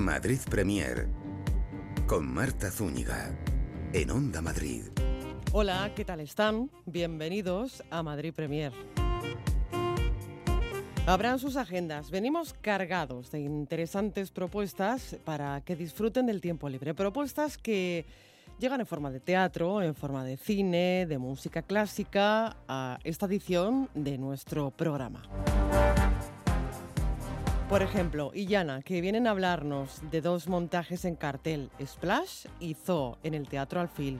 Madrid Premier con Marta Zúñiga en Onda Madrid. Hola, ¿qué tal están? Bienvenidos a Madrid Premier. Abran sus agendas. Venimos cargados de interesantes propuestas para que disfruten del tiempo libre. Propuestas que llegan en forma de teatro, en forma de cine, de música clásica, a esta edición de nuestro programa. Por ejemplo, Illana, que vienen a hablarnos de dos montajes en cartel, Splash y Zoo, en el Teatro Alfil.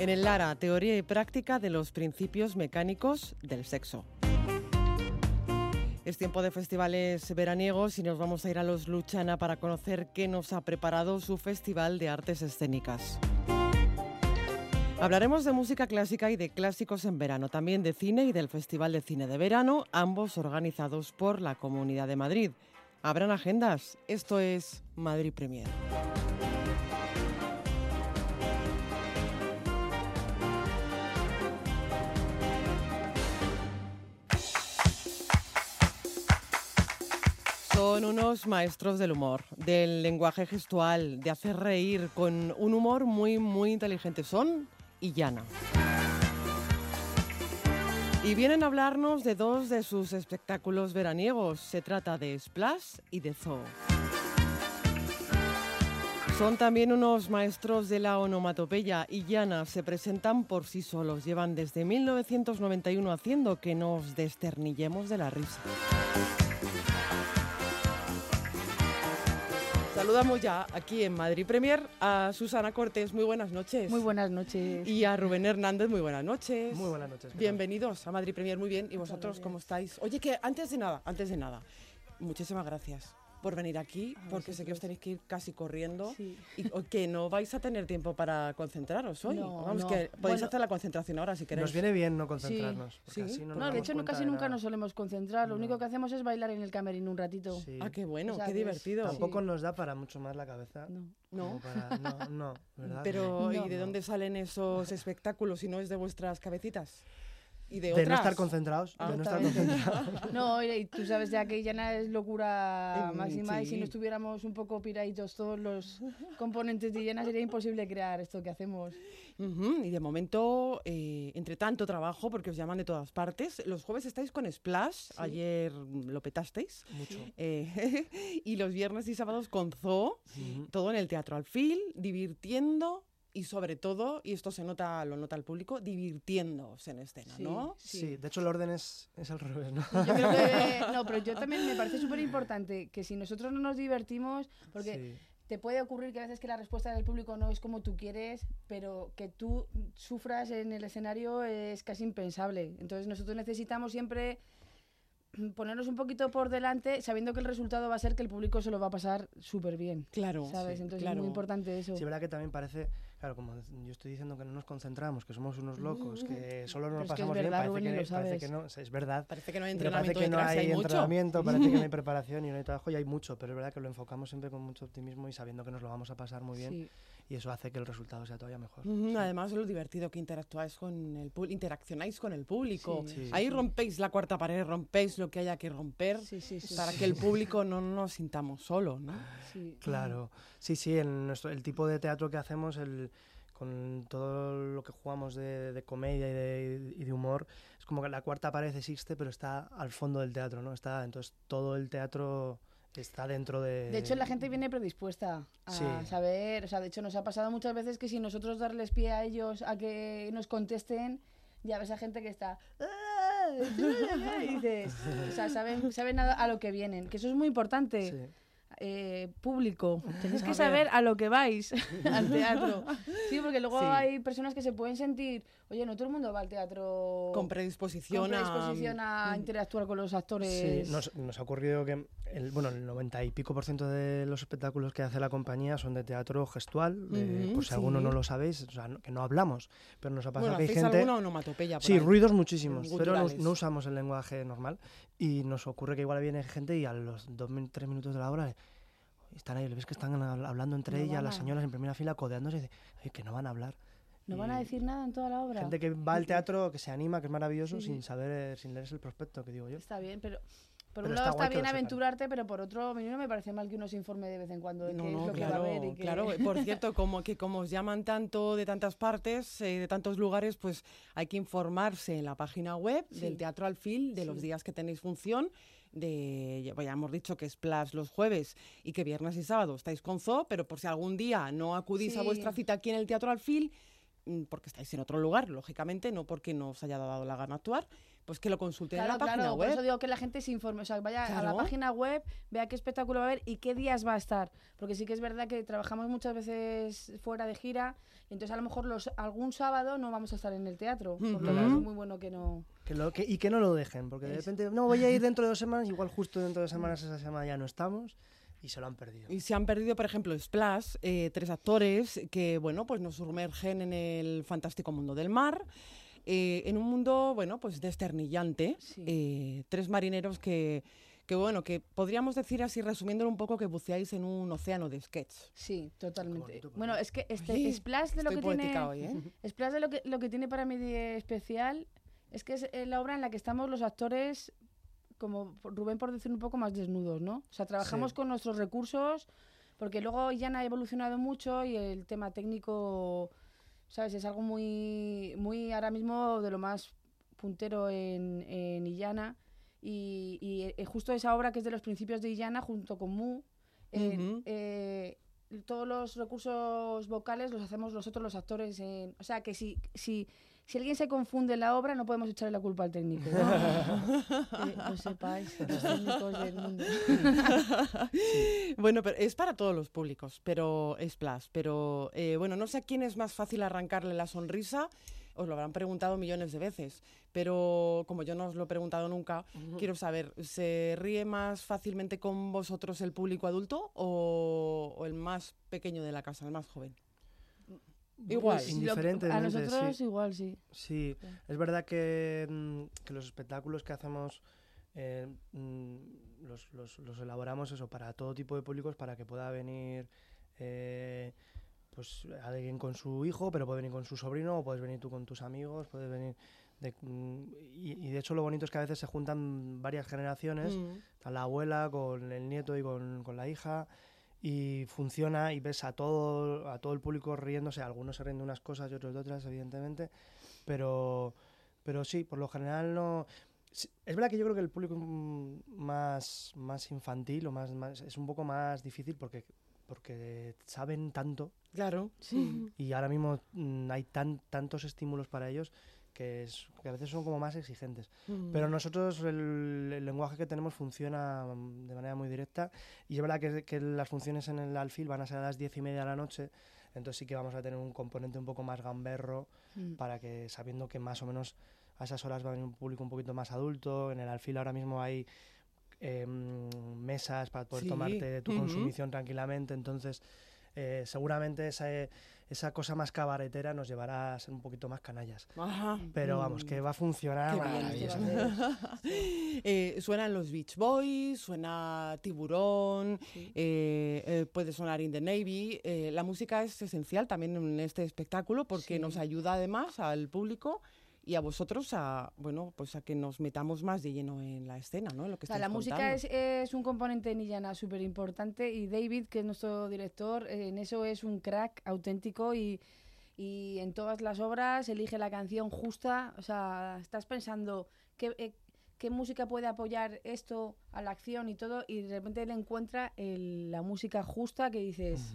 En el Lara, teoría y práctica de los principios mecánicos del sexo. Es tiempo de festivales veraniegos y nos vamos a ir a los Luchana para conocer qué nos ha preparado su Festival de Artes Escénicas. Hablaremos de música clásica y de clásicos en verano, también de cine y del Festival de Cine de Verano, ambos organizados por la Comunidad de Madrid. Abran agendas, esto es Madrid Premier. Son unos maestros del humor, del lenguaje gestual, de hacer reír con un humor muy, muy inteligente. Son y. Y vienen a hablarnos de dos de sus espectáculos veraniegos. Se trata de Splash y de Zoo. Son también unos maestros de la onomatopeya y Llana se presentan por sí solos. Llevan desde 1991 haciendo que nos desternillemos de la risa. Saludamos ya aquí en Madrid Premier a Susana Cortés. Muy buenas noches. Muy buenas noches. Y a Rubén Hernández. Muy buenas noches. Muy buenas noches. Bienvenidos a Madrid Premier. Muy bien. ¿Y vosotros cómo estáis? Oye, que antes de nada, antes de nada, muchísimas gracias por venir aquí, porque sé que os tenéis que ir casi corriendo y que no vais a tener tiempo para concentraros hoy. No, Vamos, no. que podéis hacer la concentración ahora si queréis. Nos viene bien no concentrarnos. porque Sí. así no, nos No, de hecho casi de nunca nos solemos concentrar. Lo único que hacemos es bailar en el camerino un ratito. Sí. Ah, qué bueno, O sea, qué divertido. Tampoco nos da para mucho más la cabeza. No. No. para- no, no, ¿verdad? Pero, ¿y No. de dónde salen esos espectáculos si no es de vuestras cabecitas? ¿Y de, de otras? no estar concentrados. Ah, de no estar concentrados. No, y y tú sabes ya que Llana es locura Mm, máxima y sí. si no estuviéramos un poco piraditos todos los componentes de Llana sería imposible crear esto que hacemos. Y de momento, eh, entre tanto trabajo, porque os llaman de todas partes, los jueves estáis con Splash, ayer lo petasteis, Mucho. eh, y los viernes y sábados con Zoo, todo en el Teatro Alfil, divirtiendo y sobre todo, y esto se nota, lo nota el público, divirtiéndose en escena, Sí. ¿no? Sí. de hecho el orden es, es al revés, ¿no? Yo creo que, no, pero yo también me parece súper importante que si nosotros no nos divertimos, porque Sí. te puede ocurrir que a veces que la respuesta del público no es como tú quieres, pero que tú sufras en el escenario es casi impensable. Entonces nosotros necesitamos siempre ponernos un poquito por delante sabiendo que el resultado va a ser que el público se lo va a pasar súper bien. Claro. ¿Sabes? sí, Entonces claro. es muy importante eso. Sí, verdad que también parece, claro, como yo estoy diciendo que no nos concentramos, que somos unos locos, que solo Pero nos es que es pasamos bien, parece, que, lo parece que no, es verdad. Parece que no hay Pero parece entrenamiento que no hay, mucho. entrenamiento, parece que no hay preparación y no hay trabajo y hay mucho, pero es verdad que lo enfocamos siempre con mucho optimismo y sabiendo que nos lo vamos a pasar muy bien Sí. Y eso hace que el resultado sea todavía mejor. Ujú, Además, lo divertido que interactuáis con el público, interaccionáis con el público. Sí, Sí. Ahí rompéis la cuarta pared, rompéis lo que haya que romper Sí, sí, sí. para que el público no nos sintamos solos, ¿no? Sí. Claro, sí, sí, en nuestro, el tipo de teatro que hacemos, el, con todo lo que jugamos de, de comedia y de, y de humor, es como que la cuarta pared existe, pero está al fondo del teatro, ¿no? Está, entonces todo el teatro está dentro de... De hecho, la gente viene predispuesta a Sí. saber, o sea, de hecho nos ha pasado muchas veces que si nosotros darles pie a ellos a que nos contesten, ya ves a gente que está... "Ah", y dices, o sea, saben, saben a, a lo que vienen, que eso es muy importante. Sí. eh, público. Tenéis A que ver. saber a lo que vais al teatro. Sí, porque luego Sí. hay personas que se pueden sentir, oye, no todo el mundo va al teatro Con predisposición, con predisposición a a... interactuar con los actores. Sí, nos, nos ha ocurrido que el, bueno, el 90 y pico por ciento de los espectáculos que hace la compañía son de teatro gestual, de- Ujú, por si alguno sí. no lo sabéis, o sea, no- que no hablamos, pero nos ha pasado Bueno, que hay gente... alguna onomatopeya Sí, ahí. ruidos muchísimos, pero no, no usamos el lenguaje normal y nos ocurre que igual viene gente y a los dos, tres minutos de la hora están ahí, ves que están hab- hablando entre No ellas, las señoras en primera fila codeándose y dice, "Oye, que no van a hablar. No van a decir nada en toda la obra. Gente que va al teatro, que se anima, que es maravilloso, Sí, sin sí. saber, sin leerse el prospecto, que digo yo. Está bien, pero, Por Pero un lado está bien sepan. aventurarte, pero por otro, a mí no me parece mal que uno se informe de vez en cuando de No, qué no, es lo que va a claro, haber. Y que... claro. Por cierto, como que como os llaman tanto de tantas partes, eh, de tantos lugares, pues hay que informarse en la página web del. Teatro Alfil de los días que tenéis función. De, ya ya hemos dicho que es Plus los jueves y que viernes y sábado estáis con Zoo, pero por si algún día no acudís a vuestra cita aquí en el Teatro Alfil, mm, porque estáis en otro lugar, lógicamente, no porque no os haya dado la gana actuar, pues que lo consulten en Claro, la página claro, web. por eso digo que la gente se informe, o sea, vaya a la Claro. página web, vea qué espectáculo va a haber y qué días va a estar, porque sí que es verdad que trabajamos muchas veces fuera de gira, y entonces a lo mejor los algún sábado no vamos a estar en el teatro, por lo que Ujú. es muy bueno que no... Que lo- que- y que no lo dejen, porque de repente, no, voy a ir dentro de dos semanas, igual justo dentro de dos semanas esa semana ya no estamos y se lo han perdido. Y se han perdido, por ejemplo, Splash, eh, tres actores que, bueno, pues nos sumergen en el fantástico mundo del mar, eh, en un mundo, bueno, pues desternillante. Sí. eh, tres marineros que, que, bueno, que podríamos decir así, resumiéndolo un poco, que buceáis en un océano de sketch. Sí, totalmente. bonito, Bueno, es que este Oye, Splash de lo que tiene... hoy, ¿eh? Splash de lo que, lo que tiene para mí de especial es que es eh, la obra en la que estamos los actores, como Rubén por decir un poco más desnudos, ¿no? O sea, trabajamos Sí. con nuestros recursos, porque luego Illana ha evolucionado mucho y el tema técnico, ¿sabes? Es algo muy, muy ahora mismo de lo más puntero en, en Illana. Y, y, eh, justo esa obra que es de los principios de Illana, junto con Mu, eh, eh, todos los recursos vocales los hacemos nosotros los actores. En, o sea, que si, si, si alguien se confunde en la obra, no podemos echarle la culpa al técnico. ¿no? lo sepáis, los técnicos del mundo. Bueno, pero es para todos los públicos, pero es Splash. Pero eh, bueno, no sé a quién es más fácil arrancarle la sonrisa. Os lo habrán preguntado millones de veces, pero como yo no os lo he preguntado nunca, quiero saber, ¿se ríe más fácilmente con vosotros el público adulto o, o el más pequeño de la casa, el más joven? Igual. Pues, Indiferentemente, a nosotros sí. igual, sí. Sí, Sí. es verdad que, mm, que los espectáculos que hacemos eh, mm, los, los- los elaboramos eso para todo tipo de públicos, para que pueda venir eh, pues alguien con su hijo, pero puede venir con su sobrino, o puedes venir tú con tus amigos, puedes venir de- mm, y, y de hecho lo bonito es que a veces se juntan varias generaciones, Mm. está la abuela con el nieto y con, con la hija y funciona y ves a todo a todo el público riéndose algunos se ríen de unas cosas y otros de otras evidentemente pero pero sí por lo general no es verdad que yo creo que el público mm, más más infantil o más, más es un poco más difícil porque porque saben tanto Claro. Sí. y ahora mismo mm, hay tan tantos estímulos para ellos que, es, que a veces son como más exigentes Mm. pero nosotros el, el lenguaje que tenemos funciona mm, de manera muy directa y es verdad que, que las funciones en el alfil van a ser a las diez y media de la noche, entonces sí que vamos a tener un componente un poco más gamberro Mm. para que sabiendo que más o menos a esas horas va a venir un público un poquito más adulto, en el alfil ahora mismo hay em, mesas para poder Sí, tomarte tu ujú. consumición tranquilamente, entonces eh, seguramente esa, esa cosa más cabaretera nos llevará a ser un poquito más canallas. Ajá. Pero vamos, Mm. que va a funcionar Eh, suenan los Beach Boys, suena Tiburón, Sí. eh, eh, puede sonar In the Navy. Eh, la música es esencial también en este espectáculo porque Sí. nos ayuda además al público y a vosotros a bueno pues a que nos metamos más de lleno en la escena, ¿no? En lo que O sea, la música contando. es, es un componente en Illana súper importante y David, que es nuestro director, en eso es un crack auténtico y, y en todas las obras elige la canción justa. O sea, estás pensando qué, eh, qué música puede apoyar esto a la acción y todo y de repente él encuentra el- la música justa que dices...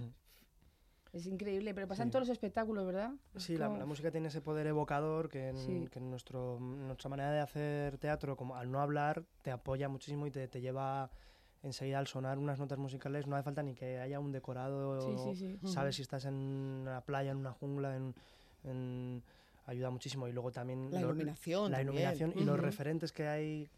Es increíble, pero pasa en Sí. todos los espectáculos, ¿verdad? Sí, la, como- la música tiene ese poder evocador que en, Sí. que en nuestro, nuestra manera de hacer teatro, como al no hablar, te apoya muchísimo y te, te lleva enseguida al sonar unas notas musicales. No hace falta ni que haya un decorado. Sí, sí, sí. Sabes si estás en una playa, en una jungla, en, en- ayuda muchísimo. Y luego también la lo- iluminación. la también. iluminación y los Ujú. referentes que hay,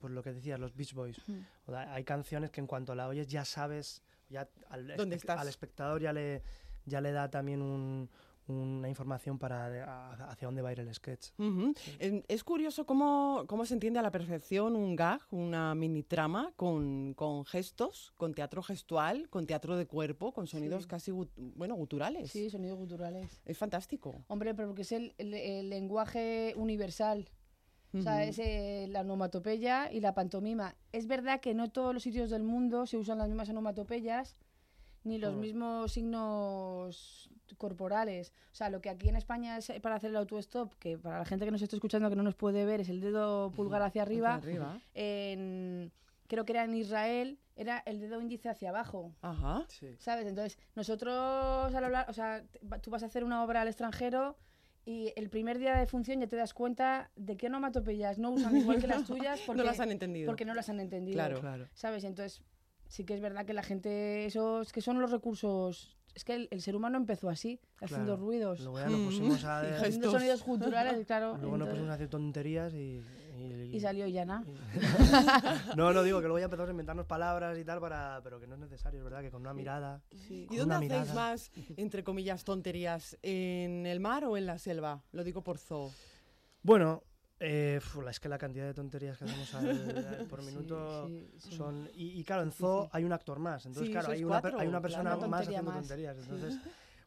pues lo que decías, los Beach Boys. O sea, hay canciones que en cuanto la oyes ya sabes, ya al, ¿Dónde estás? al espectador ya le, ya le da también un- una información para de- a- hacia dónde va a ir el sketch. Ujú. Em, Es curioso cómo, cómo se entiende a la perfección un gag, una mini trama con, con gestos, con teatro gestual, con teatro de cuerpo, con sonidos Sí. casi gut- bueno, guturales. Sí, sonidos guturales. Es fantástico. Hombre, pero porque es el, el- el lenguaje universal. O sea, es eh, la onomatopeya y la pantomima. Es verdad que no todos los sitios del mundo se usan las mismas onomatopeyas ni los mismos signos corporales. O sea, lo que aquí en España es para hacer el auto-stop, que para la gente que nos está escuchando que no nos puede ver, es el dedo pulgar hacia arriba. Hacia arriba. En, creo que era en Israel, era el dedo índice hacia abajo. Ajá. Sí. ¿Sabes? Entonces, nosotros al hablar, o sea, tú vas a hacer una obra al extranjero y el primer día de función ya te das cuenta de qué onomatopeyas no usan igual que las tuyas porque no las han entendido. porque no las han entendido. Claro. Claro. ¿Sabes? Entonces, sí que es verdad que la gente, esos que son los recursos. Es que el, el ser humano empezó así, haciendo Claro. ruidos, Luego ya nos Mm. pusimos a... Haciendo sonidos culturales, claro. Luego nos pusimos a hacer tonterías y... Y, y salió Yana. y- no, no digo que luego ya empezamos a inventarnos palabras y tal para... Pero que no es necesario, es verdad, que con una mirada... Sí. ¿Y dónde hacéis más, entre comillas, tonterías? ¿En el mar o en la selva? Lo digo por zoo. Bueno, eh, es que la cantidad de tonterías que hacemos al- al- por Sí, minuto sí, sí. son... Y, y claro, en zoo hay un actor más, entonces Sí, claro, hay una, cuatro, hay una persona claro. más haciendo más. tonterías. Entonces,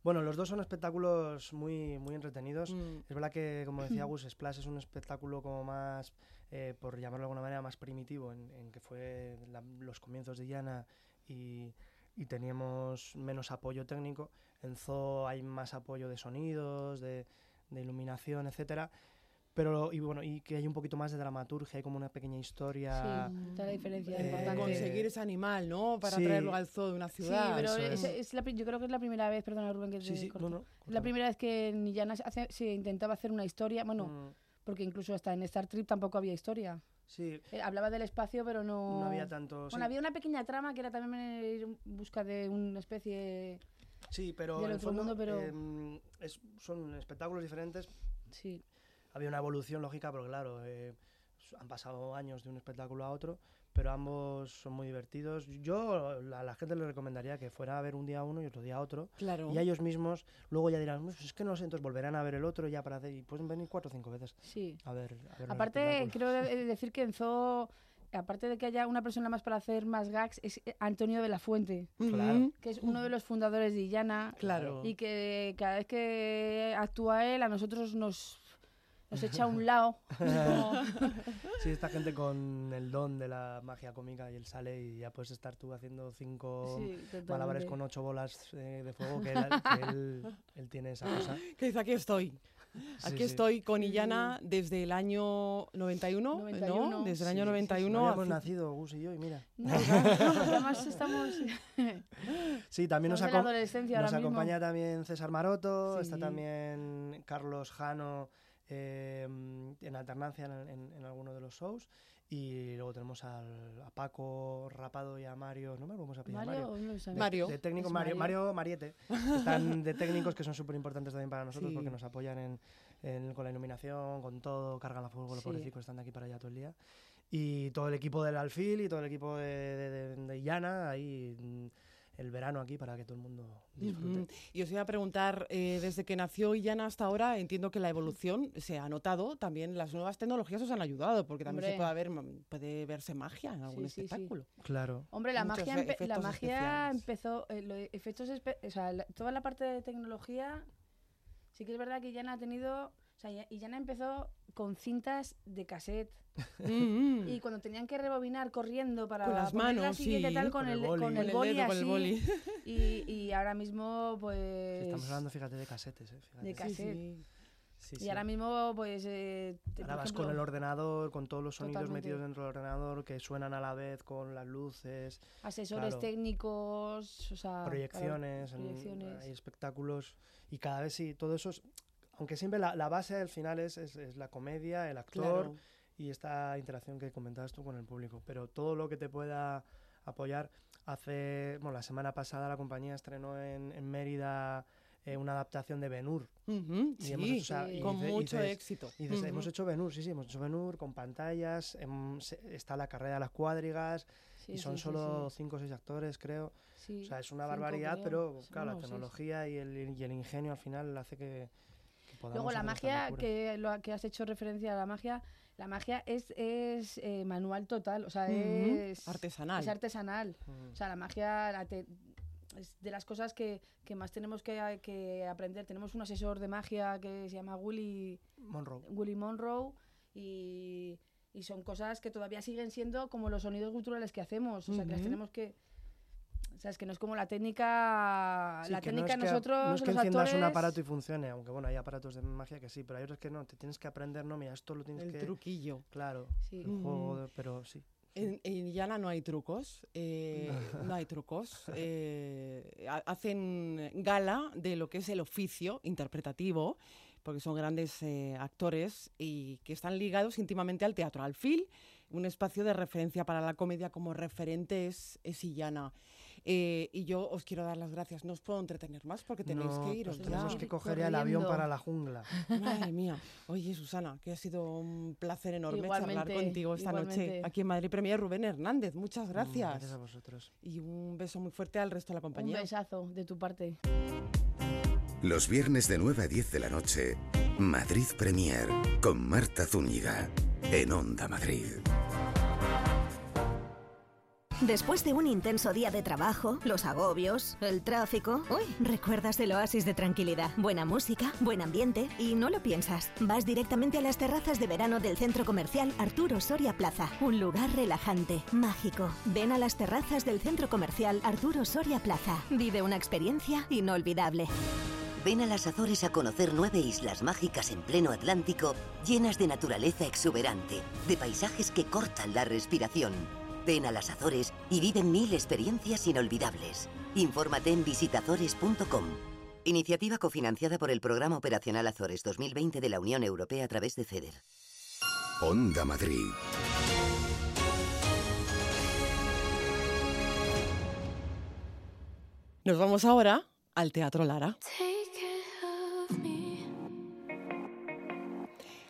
bueno, los dos son espectáculos muy, muy entretenidos. Mm. Es verdad que, como decía Gus, Splash es un espectáculo como más, eh, por llamarlo de alguna manera, más primitivo, en, en que fue la- los comienzos de Yana y, y teníamos menos apoyo técnico. En Zoo hay más apoyo de sonidos, de, de iluminación, etcétera. Pero, y bueno, y que hay un poquito más de dramaturgia, hay como una pequeña historia. Sí, está la diferencia Eh, importante. Conseguir ese animal, ¿no? Para sí. traerlo al zoo de una Sí, ciudad. pero eso es- es. es la yo creo que es la primera vez, perdona Rubén que te Sí, sí, corto. no, no. Es la primera vez que en Illana se, hace- se intentaba hacer una historia, bueno, Mm, porque incluso hasta en Star Trek tampoco había historia. sí, Eh, hablaba del espacio, pero no... no había tanto. Bueno, sí. había una pequeña trama que era también ir en busca de una especie... Sí, pero del en el otro fondo mundo, pero- em, es- son espectáculos diferentes. Sí, Había una evolución lógica, pero claro, eh, han pasado años de un espectáculo a otro, pero ambos son muy divertidos. Yo a la gente le recomendaría que fuera a ver un día uno y otro día otro. Claro. Y a ellos mismos luego ya dirán, "Pues es que no sé, entonces volverán a ver el otro ya para hacer, y pueden venir cuatro o cinco veces sí. a ver. A ver Aparte, quiero de- decir que en Zoo, aparte de que haya una persona más para hacer más gags, es Antonio de la Fuente. Claro. que es uno de los fundadores de Illana. Claro. y que cada vez que actúa él a nosotros nos, nos echa a un lado. como- Sí, esta gente con el don de la magia cómica y él sale y ya puedes estar tú haciendo cinco Sí, malabares con ocho bolas eh, de fuego, que, él, que él- él tiene esa cosa. Que dice, aquí estoy. Aquí sí. estoy con Illana desde el año 91, 91, ¿no? Desde el sí, año sí, sí. 91. No hace- nacido, Gus y yo, y mira. No, además estamos, Sí, también nos, adolescencia nos ahora mismo. acompaña también César Maroto, está también Carlos Jano eh, en alternancia en, en, en alguno de los shows. Y luego tenemos al, a Paco Rapado y a Mario, no me acuerdo cómo se apellida Mario, Mario. no. De- Mario. De, técnicos, Es Mario, Mario. Mario Mariete. Están de técnicos que son súper importantes también para nosotros Sí. porque nos apoyan en, en- con la iluminación, con todo, cargan la fuego, los Sí. pobrecicos están de aquí para allá todo el día. Y todo el equipo del Alfil y todo el equipo de, de, de- de Illana, ahí el verano aquí para que todo el mundo disfrute. Y os iba a preguntar, eh, desde que nació Illana hasta ahora, entiendo que la evolución se ha notado, también las nuevas tecnologías os han ayudado, porque también se puede, haber, puede verse magia en algún Sí, sí, sí. espectáculo. Claro. Hombre, la Muchos magia, e- empe- la magia especiales. empezó, eh, efectos, espe- o sea, la- toda la parte de tecnología, sí que es verdad que Illana ha tenido, o sea, Ya- Illana empezó con cintas de cassette Mm, y cuando tenían que rebobinar corriendo para Con las poner la manos, siguiente sí. tal con, Con el el, boli. con el el boli dedo, con el así, boli. Y, y ahora mismo pues Estamos hablando, fíjate, de casetes. eh, fíjate. De Sí, cassette. sí. Sí, y sí. ahora mismo pues eh, Ahora vas con el ejemplo, ordenador, con todos los sonidos Totalmente. metidos dentro del ordenador que suenan a la vez con las luces, asesores claro. técnicos, o sea, claro, proyecciones, en- proyecciones. hay espectáculos y cada vez sí, todo eso es, aunque siempre la, la base al final es, es- es la comedia, el actor Claro. y esta interacción que comentabas tú con el público, pero todo lo que te pueda apoyar, hace, bueno, la semana pasada la compañía estrenó en, en Mérida eh, una adaptación de Benur. Ujú, Y sí, hemos o sea, y con mucho dices- éxito. Y dices, Ujú. hemos hecho Benur, sí, sí, hemos hecho Benur con pantallas, em, se- está la carrera de las cuadrigas Sí, y son sí, sí, solo sí. cinco o seis actores, creo. Sí, O sea, es una barbaridad, pero Sí, claro, la no, seis. tecnología y el, y el ingenio al final hace que, Luego la magia, que lo que has hecho referencia a la magia, la magia es, es eh, manual total, o sea, es artesanal. Es artesanal. Mm. O sea, la magia la te- es de las cosas que, que más tenemos que, que aprender. Tenemos un asesor de magia que se llama Willy, Monroe. Willy Monroe y, y son cosas que todavía siguen siendo como los sonidos culturales que hacemos, o sea, que las tenemos que... O sea, es que no es como la técnica, Sí, la que no técnica es que- nosotros, No es que los enciendas actores... un aparato y funcione, aunque bueno, hay aparatos de magia que sí, pero hay otros que no, te tienes que aprender, no, mira, esto lo tienes El que... truquillo. Claro, Sí. el juego, de- pero sí. En, en no hay trucos, eh, no hay trucos. eh, ha- hacen gala de lo que es el oficio interpretativo, porque son grandes eh, actores y que están ligados íntimamente al teatro, al FIL, un espacio de referencia para la comedia como referente es, es Illana. Eh, y yo os quiero dar las gracias. No os puedo entretener más porque tenéis No, que iros ya. tenemos que coger ya el avión para la jungla. Madre mía. Oye, Susana, que ha sido un placer enorme charlar contigo esta noche. Aquí en Madrid Premier Rubén Hernández. Muchas Mm, gracias. Gracias a vosotros. Y un beso muy fuerte al resto de la Un compañía. besazo de tu parte. Los viernes de 9 a 10 de la noche, Madrid Premier con Marta Zúñiga en Onda Madrid. Después de un intenso día de trabajo, los agobios, el tráfico, uy, recuerdas el oasis de tranquilidad, buena música, buen ambiente y no lo piensas. Vas directamente a las terrazas de verano del centro comercial Arturo Soria Plaza, un lugar relajante, mágico. Ven a las terrazas del centro comercial Arturo Soria Plaza. Vive una experiencia inolvidable. Ven a las Azores a conocer nueve islas mágicas en pleno Atlántico, llenas de naturaleza exuberante, de paisajes que cortan la respiración. Ven a las Azores y vive mil experiencias inolvidables. Infórmate en visitazores.com. Iniciativa cofinanciada por el Programa Operacional Azores 2020 de la Unión Europea a través de FEDER. Onda Madrid. Nos vamos ahora al Teatro Lara.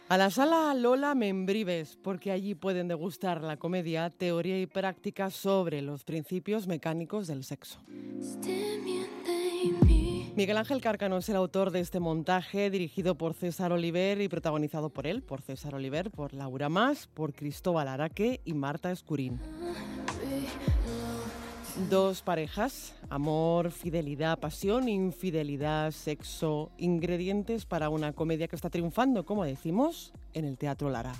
A la sala Lola Membrives, porque allí pueden degustar la comedia, teoría y práctica sobre los principios mecánicos del sexo. Miguel Ángel Cárcano es el autor de este montaje, dirigido por César Oliver y protagonizado por él, por César Oliver, por Laura Más, por Cristóbal Araque y Marta Escurín. Dos parejas, amor, fidelidad, pasión, infidelidad, sexo, ingredientes para una comedia que está triunfando, como decimos, en el Teatro Lara.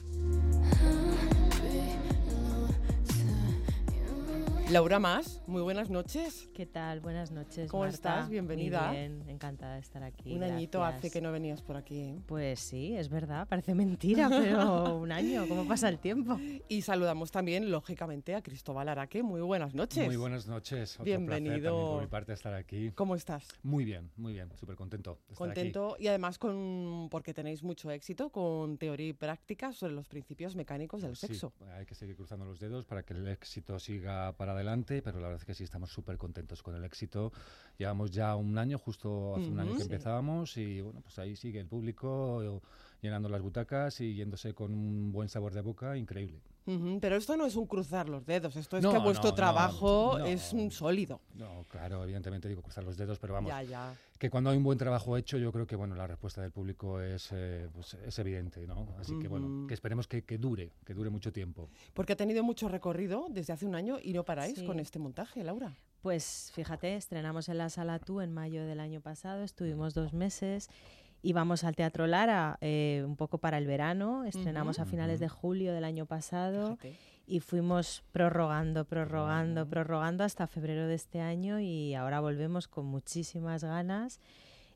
Laura Más, muy buenas noches. ¿Qué tal? Buenas noches. ¿Cómo Marta. estás? Bienvenida. Muy bien, encantada de estar aquí. Un añito gracias. hace que no venías por aquí. ¿eh? Pues sí, es verdad, parece mentira, pero un año, ¿cómo pasa el tiempo? Y saludamos también, lógicamente, a Cristóbal Araque. Muy buenas noches. Muy buenas noches. Otro Bienvenido. placer por mi parte estar aquí. ¿Cómo estás? Muy bien, muy bien. Súper contento de estar Contento y además con porque tenéis mucho éxito con teoría y práctica sobre los principios mecánicos del sí, sexo. hay que seguir cruzando los dedos para que el éxito siga para adelante, pero la verdad es que sí estamos súper contentos con el éxito. Llevamos ya un año, justo hace un año que Sí. empezábamos y bueno, pues ahí sigue el público llenando las butacas y yéndose con un buen sabor de boca increíble. Ujú, Pero esto no es un cruzar los dedos, esto es No, que vuestro no, trabajo no. es un sólido. No, claro, evidentemente digo cruzar los dedos, pero vamos, Ya, ya. que cuando hay un buen trabajo hecho, yo creo que bueno, la respuesta del público es, eh, pues, es evidente, ¿no? Así que bueno, que esperemos que, que dure, que dure mucho tiempo. Porque ha tenido mucho recorrido desde hace un año y no paráis Sí. con este montaje, Laura. Pues fíjate, estrenamos en la Sala Tú en mayo del año pasado, estuvimos dos meses y vamos al Teatro Lara eh, un poco para el verano, estrenamos a finales de julio del año pasado Fíjate. y fuimos prorrogando, prorrogando, prorrogando hasta febrero de este año y ahora volvemos con muchísimas ganas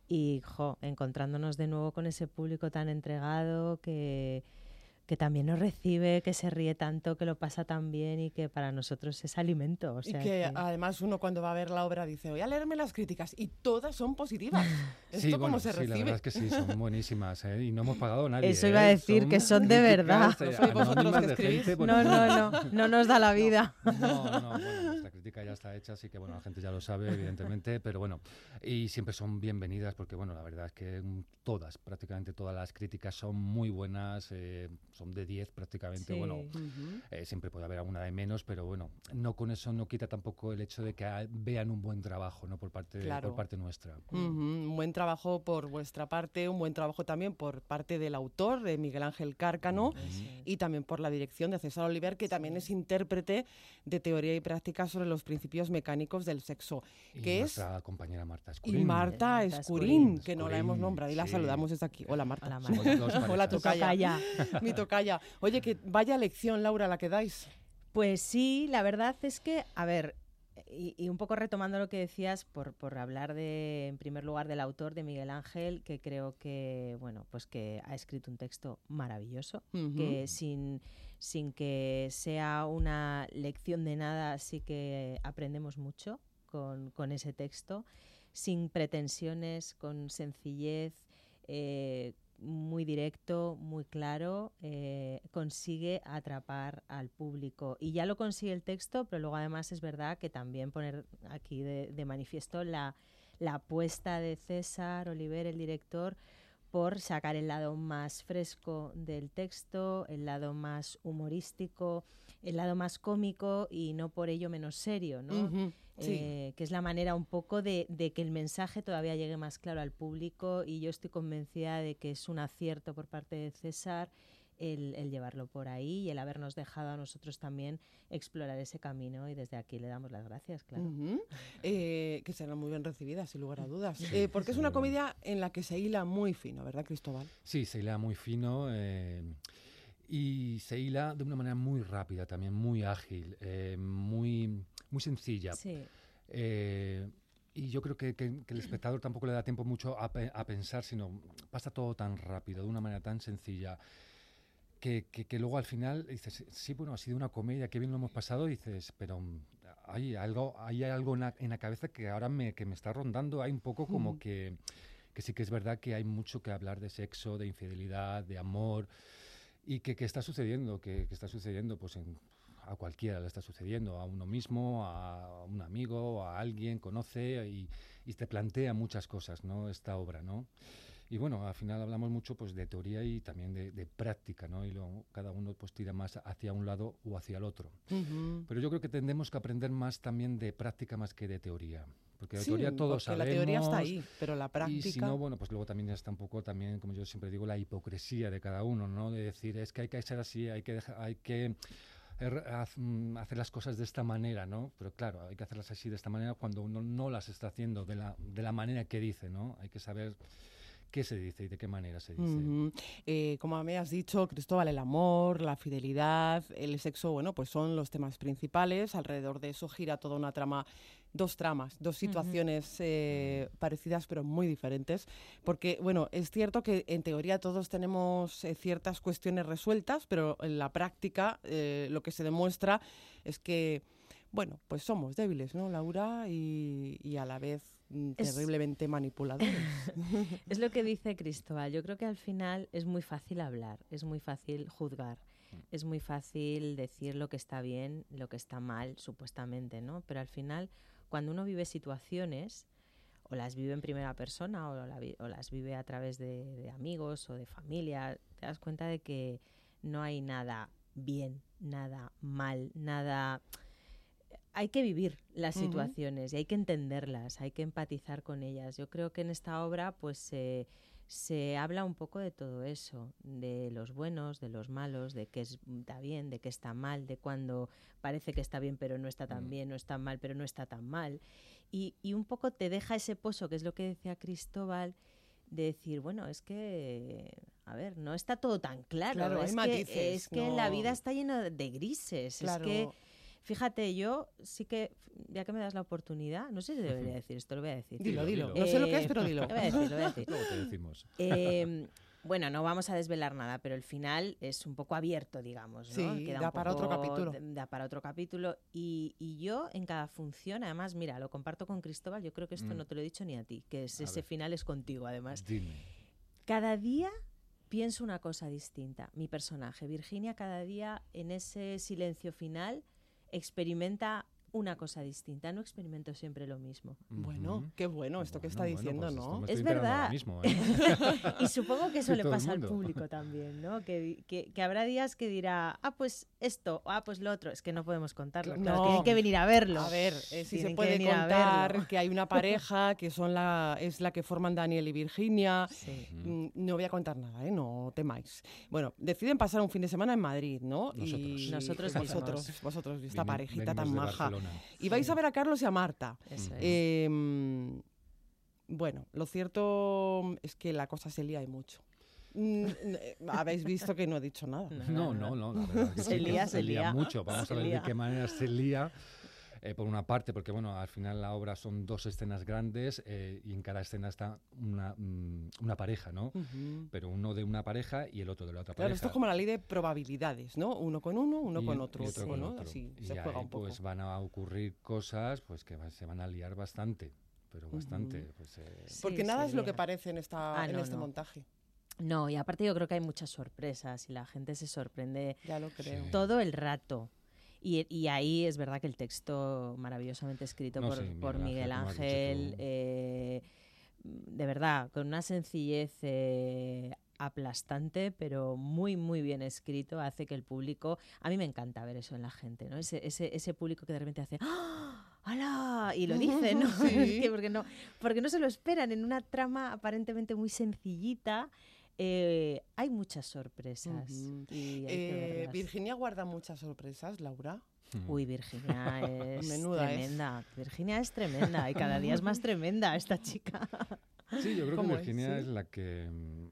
y jo, encontrándonos de nuevo con ese público tan entregado que, que también nos recibe, que se ríe tanto, que lo pasa tan bien y que para nosotros es alimento. O y que, que- además uno cuando va a ver la obra dice, voy a leerme las críticas y todas son positivas. ¿Esto sí, cómo bueno, se sí, la recibe? verdad es que sí, son buenísimas ¿eh? y no hemos pagado a nadie. Eso iba a ¿eh? decir, que son de verdad. No eh, sois vosotros anónimas que de escribís. gente, bueno, No, no, no, no nos da la vida. No, no, bueno, nuestra crítica ya está hecha, así que bueno, la gente ya lo sabe, evidentemente, pero bueno, y siempre son bienvenidas porque bueno, la verdad es que mm, todas, prácticamente todas las críticas son muy buenas, eh, son de 10 prácticamente, Sí. bueno, eh, siempre puede haber alguna de menos, pero bueno, no con eso no quita tampoco el hecho de que vean un buen trabajo, ¿no? Por parte, Claro. por parte nuestra. Un buen trabajo por vuestra parte, un buen trabajo también por parte del autor, de Miguel Ángel Cárcano, y también por la dirección de César Oliver, que también es intérprete de teoría y práctica sobre los principios mecánicos del sexo. Y que es nuestra compañera Marta y Escurín. Marta Marta Escurín, Escurín. que no la hemos nombrado y la sí. saludamos desde aquí. Hola Marta. Hola, Marta. Hola tocaya. Mi tocaya. Calla. Oye, que vaya lección, Laura, la que dais. Pues sí, la verdad es que, a ver, y, un poco retomando lo que decías, por, por, hablar de, en primer lugar, del autor, de Miguel Ángel, que creo que, bueno, pues que ha escrito un texto maravilloso, que sin, sin que sea una lección de nada, sí que aprendemos mucho con, con ese texto, sin pretensiones, con sencillez, eh, muy directo, muy claro, eh, consigue atrapar al público. Y ya lo consigue el texto, pero luego además es verdad que también poner aquí de, manifiesto la, la apuesta de César Oliver, el director, por sacar el lado más fresco del texto, el lado más humorístico, el lado más cómico y no por ello menos serio, ¿no? Eh, que es la manera un poco de, que el mensaje todavía llegue más claro al público y yo estoy convencida de que es un acierto por parte de César el, llevarlo por ahí y el habernos dejado a nosotros también explorar ese camino y desde aquí le damos las gracias, claro. Eh, que serán muy bien recibidas, sin lugar a dudas. Eh, porque es una comedia en la que se hila muy fino, ¿verdad, Cristóbal? Sí, se hila muy fino. y se hila de una manera muy rápida, también muy ágil, muy muy sencilla. Eh, y yo creo que, el espectador tampoco le da tiempo mucho a, pensar, sino pasa todo tan rápido, de una manera tan sencilla, que, luego al final dices, sí, bueno, ha sido una comedia, qué bien lo hemos pasado, dices, pero mm, hay algo, hay algo en la, cabeza que ahora me, que me está rondando, hay un poco como que, que sí que es verdad que hay mucho que hablar de sexo, de infidelidad, de amor, y que, está sucediendo, que, que está sucediendo pues en a cualquiera le está sucediendo, a uno mismo, a un amigo, a alguien, conoce y, te plantea muchas cosas, ¿no? Esta obra, ¿no? Y bueno, al final hablamos mucho pues, de teoría y también de, práctica, ¿no? Y luego cada uno pues, tira más hacia un lado o hacia el otro. Pero yo creo que tendremos que aprender más también de práctica más que de teoría. Porque la teoría todos sabemos. la teoría está ahí, pero la práctica... Y si no, bueno, pues luego también está un poco también, como yo siempre digo, la hipocresía de cada uno, ¿no? De decir, es que hay que ser así, hay que, hay que hacer las cosas de esta manera, ¿no? Pero claro, hay que hacerlas así de esta manera cuando uno no las está haciendo de la, de la manera que dice, ¿no? Hay que saber qué se dice y de qué manera se dice. Eh, como me has dicho, Cristóbal, el amor, la fidelidad, el sexo, bueno, pues son los temas principales. Alrededor de eso gira toda una trama dos tramas, dos situaciones eh, parecidas pero muy diferentes, porque bueno, es cierto que en teoría todos tenemos eh, ciertas cuestiones resueltas, pero en la práctica eh, lo que se demuestra es que, bueno, pues somos débiles, ¿no, Laura? Y, a la vez mm, terriblemente manipuladores. es lo que dice Cristóbal, yo creo que al final es muy fácil hablar, es muy fácil juzgar. Es muy fácil decir lo que está bien, lo que está mal, supuestamente, ¿no? Pero al final cuando uno vive situaciones, o las vive en primera persona o, las vive a través de, amigos o de familia, te das cuenta de que no hay nada bien, nada mal, nada... Hay que vivir las situaciones y hay que entenderlas, hay que empatizar con ellas. Yo creo que en esta obra pues se habla un poco de todo eso, de los buenos, de los malos, de qué está bien, de qué está mal, de cuando parece que está bien pero no está tan mm. bien, no está mal pero no está tan mal. Y, un poco te deja ese pozo, que es lo que decía Cristóbal, de decir, bueno, es que, a ver, no está todo tan claro. es, que, es que la vida está llena de grises. Es que Fíjate, yo sí que, ya que me das la oportunidad, no sé si debería decir esto, lo voy a decir. Dilo, dilo. no sé lo que es, pero dilo. Lo voy a decir, lo voy a decir. Luego te decimos. Eh, bueno, no vamos a desvelar nada, pero el final es un poco abierto, digamos. ¿no? Sí, da para otro capítulo. Da para otro capítulo. Y, y, yo en cada función, además, mira, lo comparto con Cristóbal, yo creo que esto mm. no te lo he dicho ni a ti, que ese final es contigo, además. Dime. Cada día pienso una cosa distinta. Mi personaje, Virginia, cada día en ese silencio final experimenta una cosa distinta, no experimento siempre lo mismo. Bueno, qué bueno esto que está diciendo, pues ¿no? Es verdad. ¿eh? y supongo que eso le pasa al público también, ¿no? Que, que, habrá días que dirá, ah, pues esto, ah, pues lo otro. Es que no podemos contarlo, no. tienen que venir a verlo. A ver, eh, si se puede contar que hay una pareja que son la, es la que forman Daniel y Virginia. Mm, no voy a contar nada, ¿eh? No temáis. Bueno, deciden pasar un fin de semana en Madrid, ¿no? Nosotros. Y nosotros, vosotros, vosotros, esta parejita tan maja. Y vais a ver a Carlos y a Marta. Em, bueno, lo cierto es que la cosa se lía y mucho. Mm, eh, Habéis visto que no he dicho nada. No, no, no. la verdad que Se sí, lía, se lía. mucho. Vamos Se a ver lía. de qué manera se lía. Eh, por una parte, porque bueno, al final la obra son dos escenas grandes eh, y en cada escena está una, mm, una pareja, ¿no? Pero uno de una pareja y el otro de la otra Claro, pareja. esto es como la ley de probabilidades, ¿no? Uno con uno, uno y- con y otro, otro sí, con ¿no? otro. Así Y se juega ahí, un poco. pues van a ocurrir cosas pues que se van a liar bastante, pero bastante. Pues, eh, Porque nada es lo que parece en, esta, Ah, en no, este no. montaje. No, y aparte yo creo que hay muchas sorpresas y la gente se sorprende Ya lo creo. Sí. todo el rato. Y, y ahí es verdad que el texto maravillosamente escrito No, por, sí, Miguel por Ángel, Miguel Ángel, eh, de verdad, con una sencillez eh, aplastante, pero muy, muy bien escrito, hace que el público... A mí me encanta ver eso en la gente, ¿no? Ese, ese, ese público que de repente hace... ¡Ah! ¡Hala! Y lo dice, ¿no? Sí. Porque no, porque no se lo esperan en una trama aparentemente muy sencillita. Eh, hay muchas sorpresas. Y hay Eh. Virginia guarda muchas sorpresas, Laura. mm. Uy, Virginia es Menuda es. tremenda. Virginia es tremenda y cada día es más tremenda esta chica. Sí, yo creo que. Virginia ¿Sí? es la que. mm,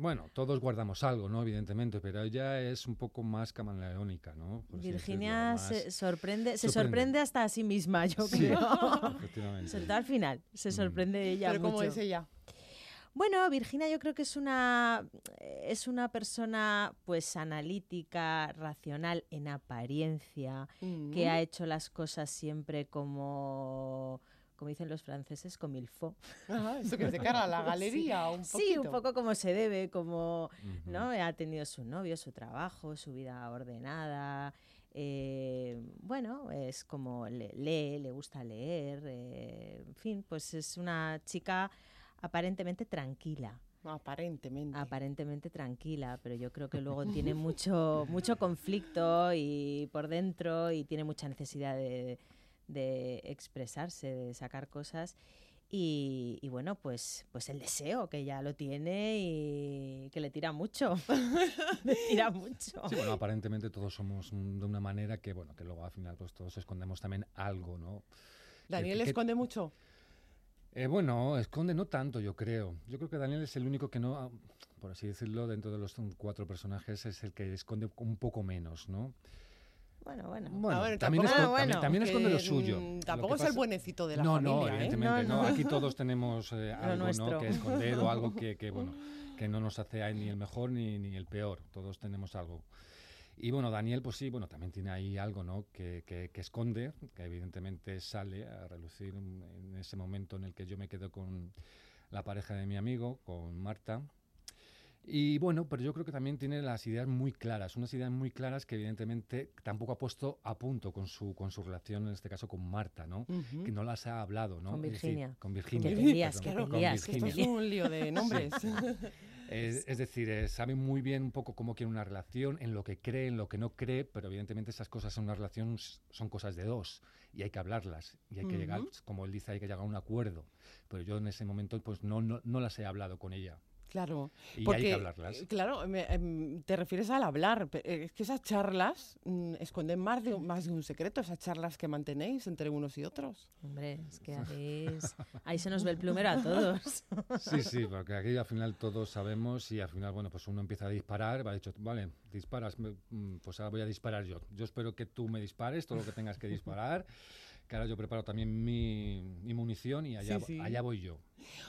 Bueno, todos guardamos algo, ¿no? Evidentemente, pero ella es un poco más camaleónica, ¿no? Por Virginia decirlo, se sorprende, se sorprende. hasta a sí misma, yo Sí, creo. efectivamente. Sobre todo al final, se Mm. sorprende ella Pero mucho. ¿cómo es ella? Bueno, Virginia yo creo que es una es una persona pues analítica, racional en apariencia, que Mm. ha hecho las cosas siempre como como dicen los franceses, como il faut. Ajá, ¿Eso que es de cara a la galería? Un Sí, un poco como se debe, como. ¿no? Ha tenido su novio, su trabajo, su vida ordenada. eh, bueno, es como le- lee, le gusta leer. eh, en fin, pues es una chica aparentemente tranquila. Aparentemente. Aparentemente tranquila, pero yo creo que luego tiene mucho, mucho conflicto y por dentro y tiene mucha necesidad de, de expresarse, de sacar cosas. Y, y bueno, pues, pues el deseo, que ya lo tiene y que le tira mucho. le tira mucho. Sí, bueno, aparentemente todos somos de una manera que, bueno, que luego al final pues todos escondemos también algo, ¿no? ¿Daniel que- que- esconde mucho? Eh, bueno, esconde no tanto, yo creo. Yo creo que Daniel es el único que no, ah, por así decirlo, dentro de los cuatro personajes, es el que esconde un poco menos, ¿no? Bueno, bueno. Bueno, bueno, también, tampoco- Ah, bueno, también, también esconde lo suyo. mm, Lo Tampoco es el buenecito de la no, familia, no, ¿eh? evidentemente No, no. no. Aquí todos tenemos eh, algo que esconder o algo que, que, bueno, que no nos hace ni el mejor ni, ni el peor. Todos tenemos algo. Y bueno, Daniel, pues sí, bueno, también tiene ahí algo, ¿no? Que, que- que esconde, que evidentemente sale a relucir en, ese momento en el que yo me quedo con la pareja de mi amigo, con Marta. Y bueno, pero yo creo que también tiene las ideas muy claras, unas ideas muy claras que evidentemente tampoco ha puesto a punto con su, con su relación, en este caso con Marta, ¿no? Ujú. que no las ha hablado, ¿no? Con Es decir, Virginia. con Virginia. Te lías, perdón, te con lías, que esto Virginia. es un lío de nombres. Es, es decir, eh, sabe muy bien un poco cómo quiere una relación, en lo que cree, en lo que no cree, pero evidentemente esas cosas en una relación son cosas de dos y hay que hablarlas y hay que llegar, como él dice, hay que llegar a un acuerdo. Pero yo en ese momento pues no, no, no las he hablado con ella Claro. y Porque, hay que hablarlas. eh, Claro, me- em, te refieres al hablar. Es que esas charlas mm, esconden más de, un- más de un secreto, esas charlas que mantenéis entre unos y otros. Hombre, es que ahí, es- ahí se nos ve el plumero a todos. Sí, sí, porque aquí al final todos sabemos y al final, bueno, pues uno empieza a disparar, va dicho, vale, disparas, mm, pues ahora voy a disparar yo. Yo espero que tú me dispares todo lo que tengas que disparar, que ahora yo preparo también mi, mi munición y allá, Sí, sí. allá voy yo.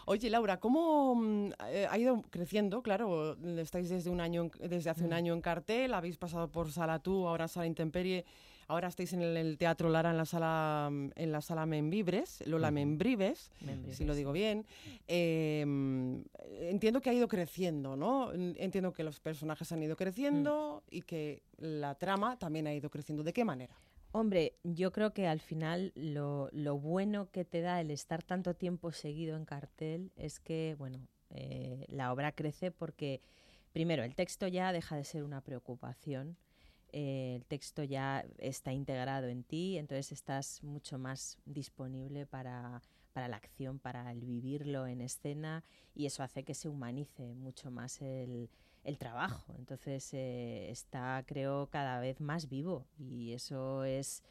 Oye, Laura, ¿cómo mm, eh, ha ido creciendo? Claro, estáis desde, un año, desde hace un Mm. año en cartel, habéis pasado por Sala Tú, ahora Sala Intemperie, ahora estáis en el, el Teatro Lara en la sala, mm, en la sala Membibres, Lola. Membrives, si lo digo bien. Eh, entiendo que ha ido creciendo, ¿no? En- Entiendo que los personajes han ido creciendo Mm. y que la trama también ha ido creciendo. ¿De qué manera? Hombre, yo creo que al final lo, lo bueno que te da el estar tanto tiempo seguido en cartel es que, bueno, eh, la obra crece porque, primero, el texto ya deja de ser una preocupación, eh, el texto ya está integrado en ti, entonces estás mucho más disponible para, para la acción, para el vivirlo en escena y eso hace que se humanice mucho más el, el trabajo. Entonces eh, está, creo, cada vez más vivo y eso es,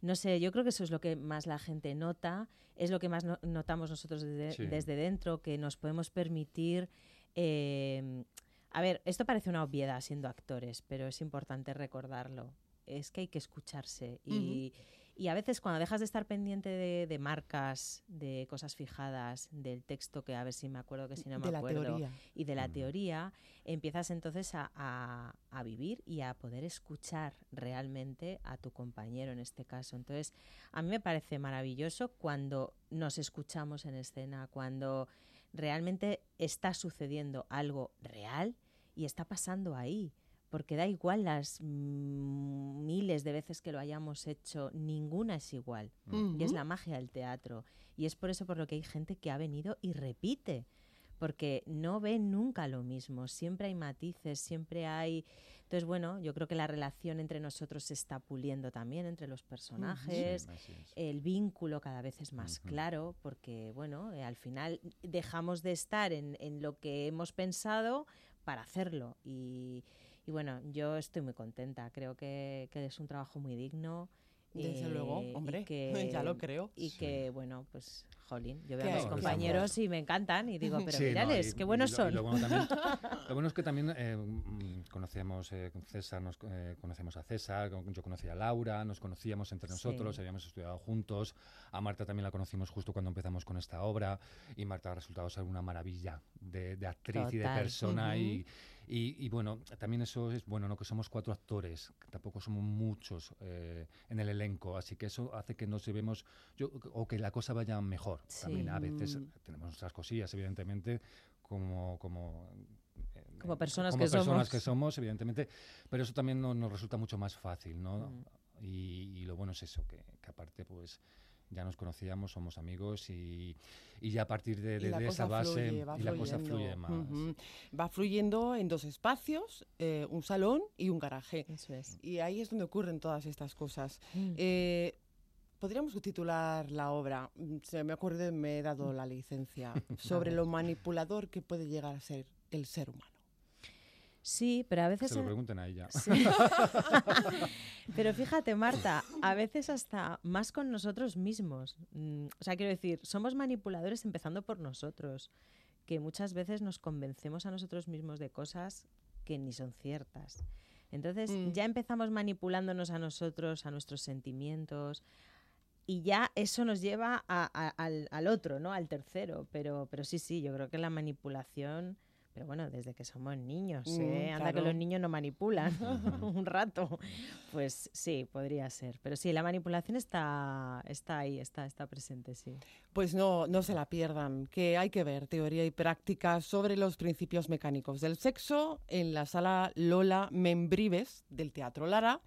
no sé, yo creo que eso es lo que más la gente nota, es lo que más no- notamos nosotros desde, Sí. desde dentro, que nos podemos permitir eh, A ver, esto parece una obviedad siendo actores, pero es importante recordarlo. Es que hay que escucharse y, y a veces cuando dejas de estar pendiente de, marcas, de cosas fijadas, del texto que a ver si me acuerdo que si no me acuerdo, y de la teoría, empiezas entonces a, a, vivir y a poder escuchar realmente a tu compañero en este caso. Entonces, a mí me parece maravilloso cuando nos escuchamos en escena, cuando realmente está sucediendo algo real y está pasando ahí porque da igual las miles de veces que lo hayamos hecho, ninguna es igual. Y es la magia del teatro. Y es por eso por lo que hay gente que ha venido y repite, porque no ve nunca lo mismo, siempre hay matices, siempre hay... Entonces, bueno, yo creo que la relación entre nosotros se está puliendo también, entre los personajes, el vínculo cada vez es más claro, porque, bueno, eh, al final dejamos de estar en, en lo que hemos pensado para hacerlo. Y, y bueno, yo estoy muy contenta, creo que, que es un trabajo muy digno. Desde luego, hombre, que, ya lo creo. Y que, bueno, pues, jolín, yo veo a mis compañeros y me encantan y digo, pero mirales, qué buenos son. Lo, bueno es que también eh, mm, conocemos eh, César, nos, eh, conocemos a César, yo conocía a Laura, nos conocíamos entre nosotros, habíamos estudiado juntos, a Marta también la conocimos justo cuando empezamos con esta obra y Marta ha resultado ser una maravilla de, actriz y de persona y y, bueno, también eso es bueno, ¿no? que somos cuatro actores, que tampoco somos muchos eh, en el elenco, así que eso hace que nos llevemos, yo, o que la cosa vaya mejor. También a veces tenemos nuestras cosillas, evidentemente, como, como eh, como personas, como que, personas somos. que somos, evidentemente, pero eso también nos resulta mucho más fácil, ¿no? Mm. Y, lo bueno es eso, que, que aparte, pues, ya nos conocíamos, somos amigos y, y ya a partir de, esa base y la cosa fluye más. Va fluyendo en dos espacios, eh, un salón y un garaje. Eso es. Y ahí es donde ocurren todas estas cosas. Mm. Eh, podríamos titular la obra, mm, se me acuerdo, me he dado la licencia, sobre lo manipulador que puede llegar a ser el ser humano. Sí, pero a veces... Se lo pregunten a ella. pero fíjate, Marta, a veces hasta más con nosotros mismos. Mm, o sea, quiero decir, somos manipuladores empezando por nosotros, que muchas veces nos convencemos a nosotros mismos de cosas que ni son ciertas. Entonces mm. ya empezamos manipulándonos a nosotros, a nuestros sentimientos, y ya eso nos lleva al, al, otro, ¿no? Al tercero. Pero, pero sí, sí, yo creo que la manipulación pero bueno, desde que somos niños, mm, ¿eh? Anda que los niños no manipulan un rato. Pues sí, podría ser. Pero sí, la manipulación está, está ahí, está, está presente, sí. Pues no, no se la pierdan, que hay que ver teoría y práctica sobre los principios mecánicos del sexo en la sala Lola Membrives del Teatro Lara.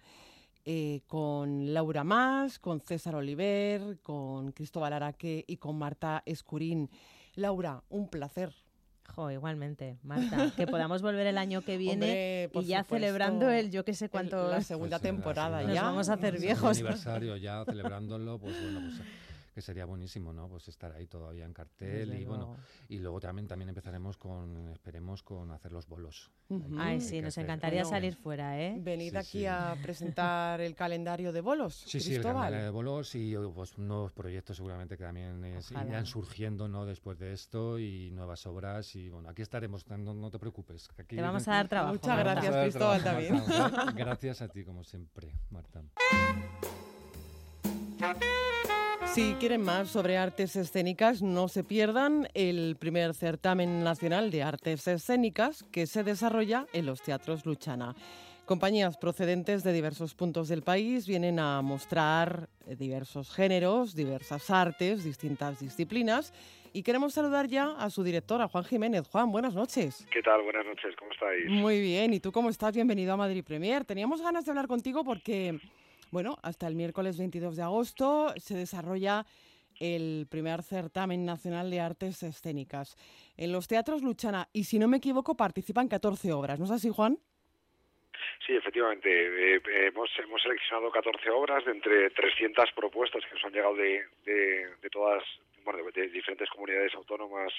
Eh, con Laura Más, con César Oliver, con Cristóbal Araque y con Marta Escurín. Laura, un placer igualmente, Marta. Que podamos volver el año que viene y ya celebrando el yo que sé cuánto. la segunda temporada ya. Nos vamos a hacer viejos. aniversario ya celebrándolo, pues bueno, pues que sería buenísimo, ¿no? Pues estar ahí todavía en cartel y bueno, y luego también también empezaremos con esperemos con hacer los bolos. Ay, sí, nos encantaría salir fuera, ¿eh? Venid aquí a presentar el calendario de bolos. Sí, sí, el calendario de bolos y pues nuevos proyectos seguramente que también irán surgiendo, ¿no? Después de esto y nuevas obras y bueno, aquí estaremos, no, no te preocupes. te vamos a dar trabajo. Muchas gracias, Cristóbal, también. Gracias a ti como siempre, Marta. Si quieren más sobre artes escénicas, no se pierdan el primer certamen nacional de artes escénicas que se desarrolla en los teatros Luchana. Compañías procedentes de diversos puntos del país vienen a mostrar diversos géneros, diversas artes, distintas disciplinas. Y queremos saludar ya a su directora, Juan Jiménez. Juan, buenas noches. ¿Qué tal? Buenas noches, ¿cómo estáis? Muy bien, ¿y tú cómo estás? Bienvenido a Madrid Premier. Teníamos ganas de hablar contigo porque bueno, hasta el miércoles 22 de agosto se desarrolla el primer certamen nacional de artes escénicas. En los teatros Luchana, y si no me equivoco, participan 14 obras, ¿no es así, Juan? Sí, efectivamente. Eh, hemos, hemos seleccionado 14 obras de entre 300 propuestas que nos han llegado de, de, todas bueno, de, diferentes comunidades autónomas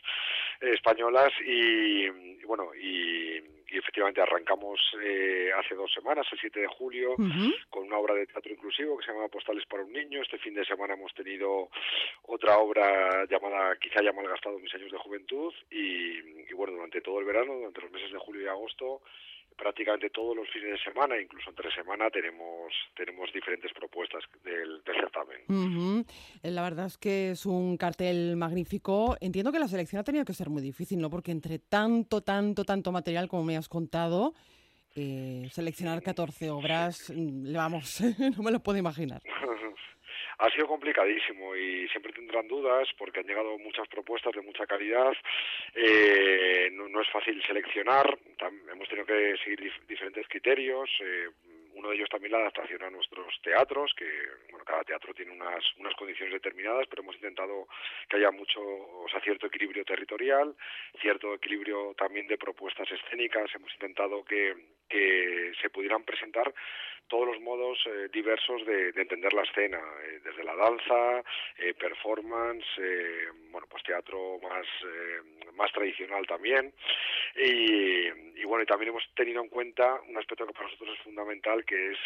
españolas y, bueno, y, efectivamente arrancamos hace dos semanas, el 7 de julio, con una obra de teatro inclusivo que se llama Postales para un niño. Este fin de semana hemos tenido otra obra llamada, quizá ya malgastado mis años de juventud y, y bueno, durante todo el verano, durante los meses de julio y agosto, prácticamente todos los fines de semana, incluso entre semana, tenemos, tenemos diferentes propuestas del, certamen. La verdad es que es un cartel magnífico. Entiendo que la selección ha tenido que ser muy difícil, ¿no? Porque entre tanto, tanto, tanto material como me has contado, eh, seleccionar 14 obras, mm, vamos, no me lo puedo imaginar. ha sido complicadísimo y siempre tendrán dudas porque han llegado muchas propuestas de mucha calidad. Eh, no, es fácil seleccionar, hemos tenido que seguir diferentes criterios. Eh, uno de ellos también la adaptación a nuestros teatros, que bueno, cada teatro tiene unas, unas condiciones determinadas, pero hemos intentado que haya mucho, o sea, cierto equilibrio territorial, cierto equilibrio también de propuestas escénicas. Hemos intentado que, que se pudieran presentar todos los modos eh, diversos de, entender la escena, eh, desde la danza, eh, performance, bueno, pues teatro más, más tradicional también. Y, bueno, y también hemos tenido en cuenta un aspecto que para nosotros es fundamental, que es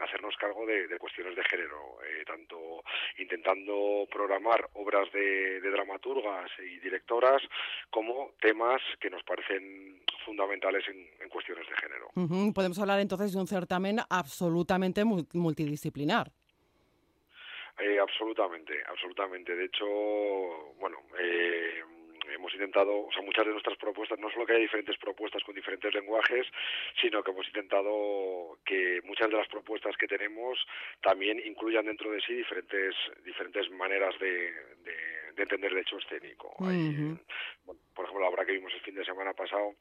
hacernos cargo de, cuestiones de género, tanto intentando programar obras de, dramaturgas y directoras como temas que nos parecen fundamentales en, cuestiones de género. Podemos hablar entonces de un certamen absolutamente multidisciplinar. Eh, absolutamente, absolutamente. De hecho, bueno, eh, hemos intentado, o sea, muchas de nuestras propuestas, no solo que haya diferentes propuestas con diferentes lenguajes, sino que hemos intentado que muchas de las propuestas que tenemos también incluyan dentro de sí diferentes, diferentes maneras de, entender el hecho escénico. por ejemplo, la obra que vimos el fin de semana pasado,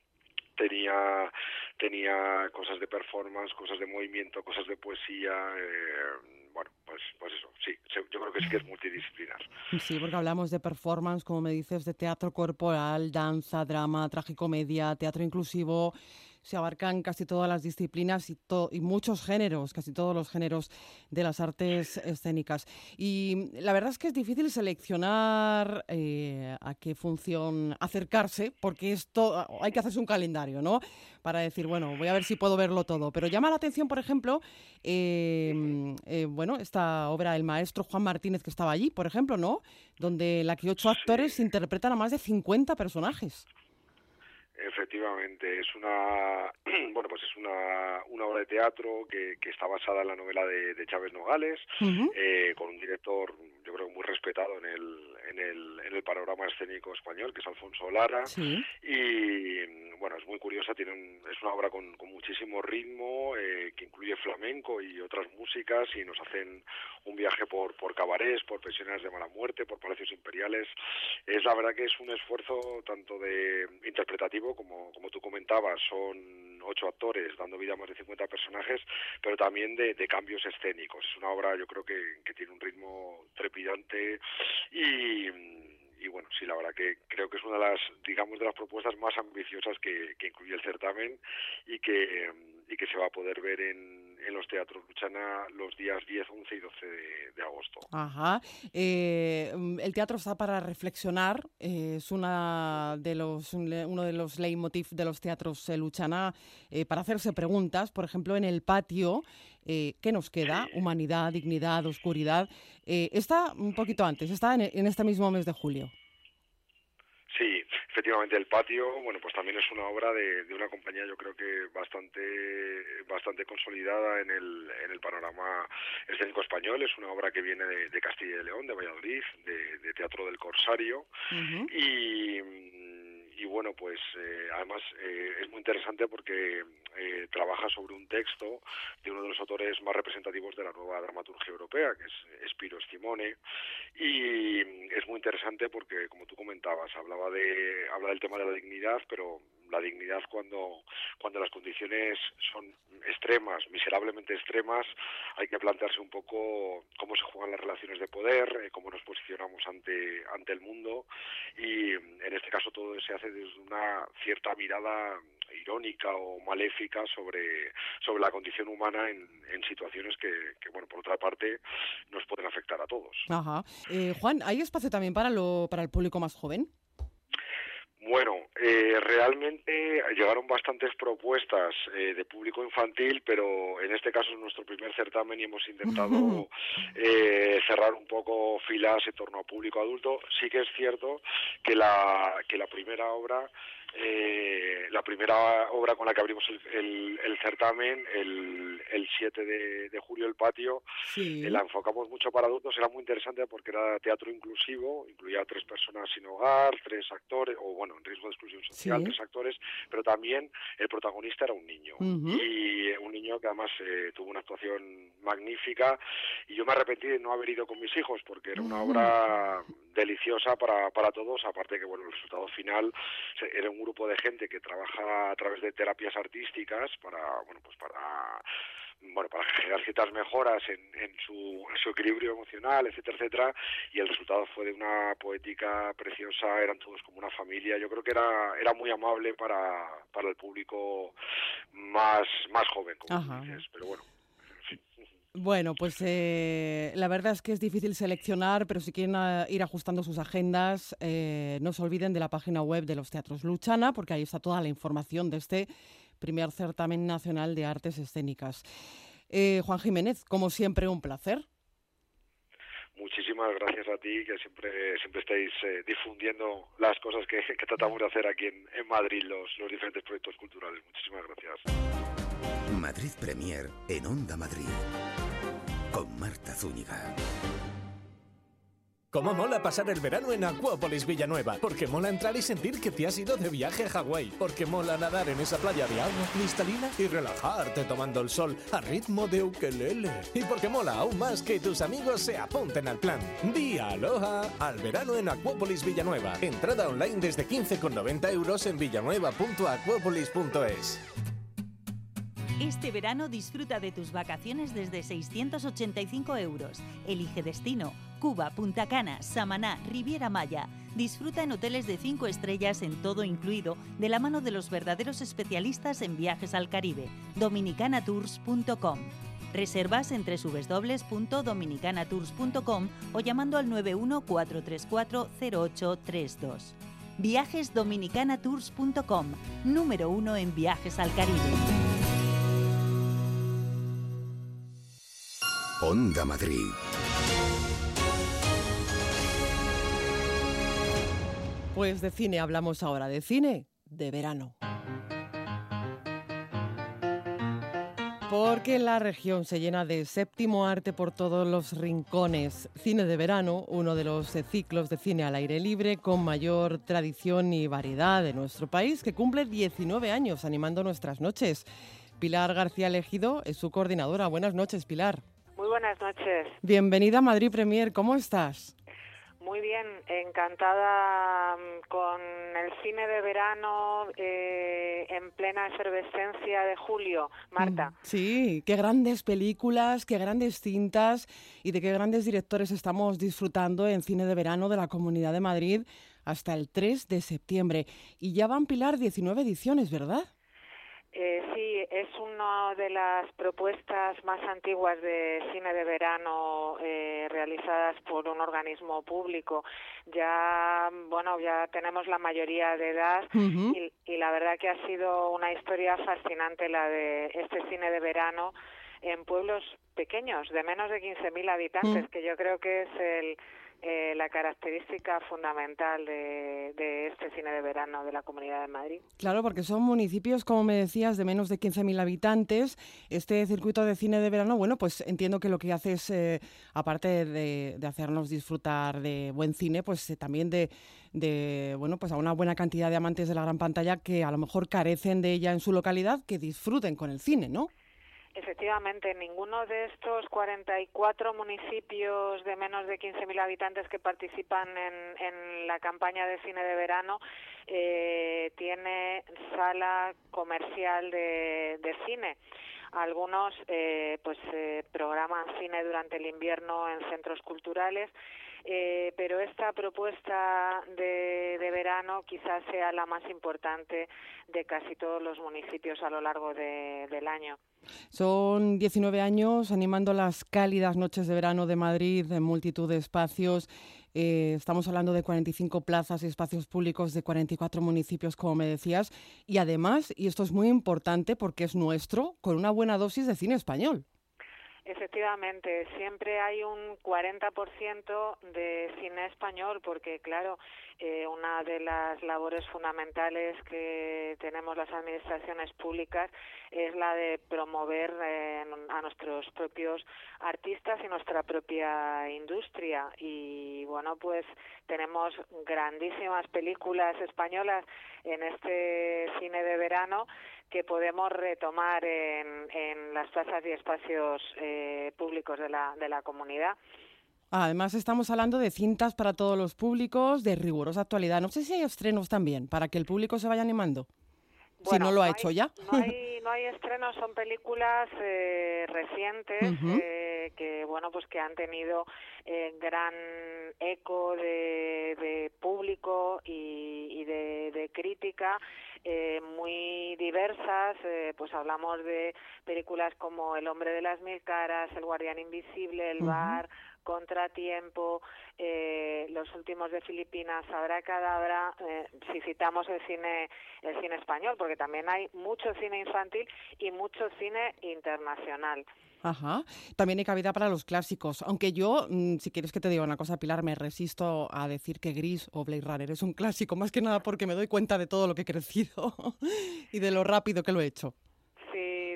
tenía tenía cosas de performance, cosas de movimiento, cosas de poesía, eh, bueno, pues, pues eso, sí, yo creo que sí que es multidisciplinar. Sí, porque hablamos de performance, como me dices, de teatro corporal, danza, drama, tragicomedia, teatro inclusivo, se abarcan casi todas las disciplinas y, y, muchos géneros, casi todos los géneros de las artes escénicas. Y la verdad es que es difícil seleccionar eh, a qué función acercarse, porque esto hay que hacerse un calendario, ¿no? Para decir, bueno, voy a ver si puedo verlo todo. Pero llama la atención, por ejemplo, em, eh, bueno, esta obra El maestro Juan Martínez que estaba allí, por ejemplo, ¿no? Donde la que ocho actores interpretan a más de 50 personajes. Efectivamente, es una bueno pues es una, una obra de teatro que, que está basada en la novela de, de Chávez Nogales, eh, con un director yo creo muy respetado en el, en el, en el panorama escénico español, que es Alfonso Lara, y bueno es muy curiosa, tiene es una obra con, con muchísimo ritmo, eh, que incluye flamenco y otras músicas y nos hacen un viaje por, por cabarets, por pensiones de mala muerte, por palacios imperiales. Es la verdad que es un esfuerzo tanto de interpretativo como, como tú comentabas, son ocho actores dando vida a más de 50 personajes, pero también de, cambios escénicos. Es una obra, yo creo que, que tiene un ritmo trepidante y, y bueno, sí, la verdad que creo que es una de las, digamos, de las propuestas más ambiciosas que, que incluye el certamen y que, y que se va a poder ver en, en los teatros Luchana los días 10, 11 y 12 de, agosto. Ajá. Eh, el teatro está para reflexionar. Eh, es una de los, uno de los leitmotiv de los teatros eh, Luchana para hacerse preguntas. Por ejemplo, en el patio, ¿qué nos queda? Humanidad, dignidad, oscuridad. está un poquito antes, está en este mismo mes de julio. Sí, efectivamente el patio, bueno, pues también es una obra de, de, una compañía yo creo que bastante bastante consolidada en el, en el panorama escénico español. Es una obra que viene de, Castilla y León, de Valladolid, de, Teatro del Corsario y y bueno, pues eh, además eh, es muy interesante porque eh, trabaja sobre un texto de uno de los autores más representativos de la nueva dramaturgia europea, que es Spiro Simone, y es muy interesante porque, como tú comentabas, hablaba de habla del tema de la dignidad, pero la dignidad cuando, cuando las condiciones son extremas, miserablemente extremas, hay que plantearse un poco cómo se juegan las relaciones de poder, eh, cómo nos posicionamos ante, ante el mundo todo se hace desde una cierta mirada irónica o maléfica sobre, sobre la condición humana en, en situaciones que, que, bueno, por otra parte, nos pueden afectar a todos. Ajá. Eh, Juan, ¿hay espacio también para, lo, para el público más joven? Bueno, eh, realmente llegaron bastantes propuestas eh, de público infantil, pero en este caso es nuestro primer certamen y hemos intentado eh, cerrar un poco filas en torno a público adulto. Sí que es cierto que la, que la primera obra eh, la primera obra con la que abrimos el, el, certamen, el, el 7 de, de, julio, el patio, sí. eh, la enfocamos mucho para adultos, era muy interesante porque era teatro inclusivo, incluía tres personas sin hogar, tres actores, o bueno, en riesgo de exclusión social, Sí. tres actores, pero también el protagonista era un niño, Ujú. y un niño que además eh, tuvo una actuación magnífica, y yo me arrepentí de no haber ido con mis hijos, porque era una Ujú. obra deliciosa para, para todos, aparte que bueno, el resultado final era un grupo de gente que trabaja a través de terapias artísticas para, bueno, pues para bueno, para generar ciertas mejoras en, en, su, en su equilibrio emocional, etcétera, etcétera, y el resultado fue de una poética preciosa, eran todos como una familia, yo creo que era, era muy amable para, para el público más, más joven, como dices, pero bueno, en fin. Bueno, pues eh, la verdad es que es difícil seleccionar, pero si quieren ah, ir ajustando sus agendas, eh, no se olviden de la página web de los Teatros Luchana, porque ahí está toda la información de este primer certamen nacional de artes escénicas. Eh, Juan Jiménez, como siempre, un placer. Muchísimas gracias a ti, que siempre siempre estáis eh, difundiendo las cosas que, que tratamos de hacer aquí en, en Madrid, los, los diferentes proyectos culturales. Muchísimas gracias. Madrid Premier en Onda Madrid. Con Marta Zúñiga. Cómo mola pasar el verano en Acuópolis Villanueva. Porque mola entrar y sentir que te has ido de viaje a Hawái. Porque mola nadar en esa playa de agua cristalina y relajarte tomando el sol a ritmo de ukelele. Y porque mola aún más que tus amigos se apunten al plan. Di aloha al verano en Acuópolis Villanueva. Entrada online desde 15,90 euros en villanueva.acuópolis.es. Este verano disfruta de tus vacaciones desde 685 euros. Elige destino. Cuba, Punta Cana, Samaná, Riviera Maya. Disfruta en hoteles de 5 estrellas en todo incluido, de la mano de los verdaderos especialistas en viajes al Caribe. Dominicanatours.com. Reservas en www.dominicanatours.com o llamando al 914340832. Viajesdominicanatours.com, número uno en viajes al Caribe. Onda Madrid. Pues de cine hablamos ahora, de cine de verano. Porque la región se llena de séptimo arte por todos los rincones. Cine de verano, uno de los ciclos de cine al aire libre con mayor tradición y variedad de nuestro país, que cumple 19 años animando nuestras noches. Pilar García Elegido es su coordinadora. Buenas noches, Pilar. Muy buenas noches. Bienvenida a Madrid Premier. ¿Cómo estás? Muy bien, encantada mm, con el cine de verano eh, en plena efervescencia de julio, Marta. Mm, Sí, qué grandes películas, qué grandes cintas y de qué grandes directores estamos disfrutando en cine de verano de la Comunidad de Madrid hasta el 3 de septiembre. Y ya van Pilar 19 ediciones, ¿verdad? Eh, sí, es una de las propuestas más antiguas de cine de verano eh, realizadas por un organismo público. Ya, bueno, ya tenemos la mayoría de edad y la verdad que ha sido una historia fascinante la de este cine de verano en pueblos pequeños, de menos de 15.000 habitantes, Mm. que yo creo que es el, eh, la característica fundamental de, este cine de verano de la Comunidad de Madrid. Claro, porque son municipios, como me decías, de menos de 15.000 habitantes. Este circuito de cine de verano, bueno, pues entiendo que lo que hace es, eh, aparte de, de hacernos disfrutar de buen cine, pues eh, también de, de, bueno, pues a una buena cantidad de amantes de la gran pantalla que a lo mejor carecen de ella en su localidad, que disfruten con el cine, ¿no? Efectivamente, ninguno de estos 44 municipios de menos de 15.000 habitantes que participan en, en la campaña de cine de verano eh, tiene sala comercial de, de cine. Algunos eh, pues eh, programan cine durante el invierno en centros culturales eh, pero esta propuesta de, verano quizás sea la más importante de casi todos los municipios a lo largo de, del año. Son 19 años animando las cálidas noches de verano de Madrid en multitud de espacios. Eh, estamos hablando de 45 plazas y espacios públicos de 44 municipios, como me decías. Y además, y esto es muy importante porque es nuestro, con una buena dosis de cine español. Efectivamente, siempre hay un 40% de cine español porque, claro, eh, una de las labores fundamentales que tenemos las administraciones públicas es la de promover eh, a nuestros propios artistas y nuestra propia industria. Y, bueno, pues tenemos grandísimas películas españolas en este cine de verano que podemos retomar en, en las plazas y espacios eh, públicos de la, de la comunidad. Además, estamos hablando de cintas para todos los públicos, de rigurosa actualidad. No sé si hay estrenos también, para que el público se vaya animando. si no lo ha hecho ya. No hay, no hay estrenos, son películas eh, recientes eh, que, bueno, pues que han tenido eh, gran eco de, de público y, y de, de, crítica eh, muy diversas, eh, pues hablamos de películas como El hombre de las mil caras, El guardián invisible, El bar, Contratiempo, eh, los últimos de Filipinas, Habrá Cadabra, eh, si citamos el cine, el cine español, porque también hay mucho cine infantil y mucho cine internacional. Ajá. También hay cabida para los clásicos. Aunque yo, mm, si quieres que te diga una cosa, Pilar, me resisto a decir que Gris o Blade Runner es un clásico, más que nada porque me doy cuenta de todo lo que he crecido y de lo rápido que lo he hecho.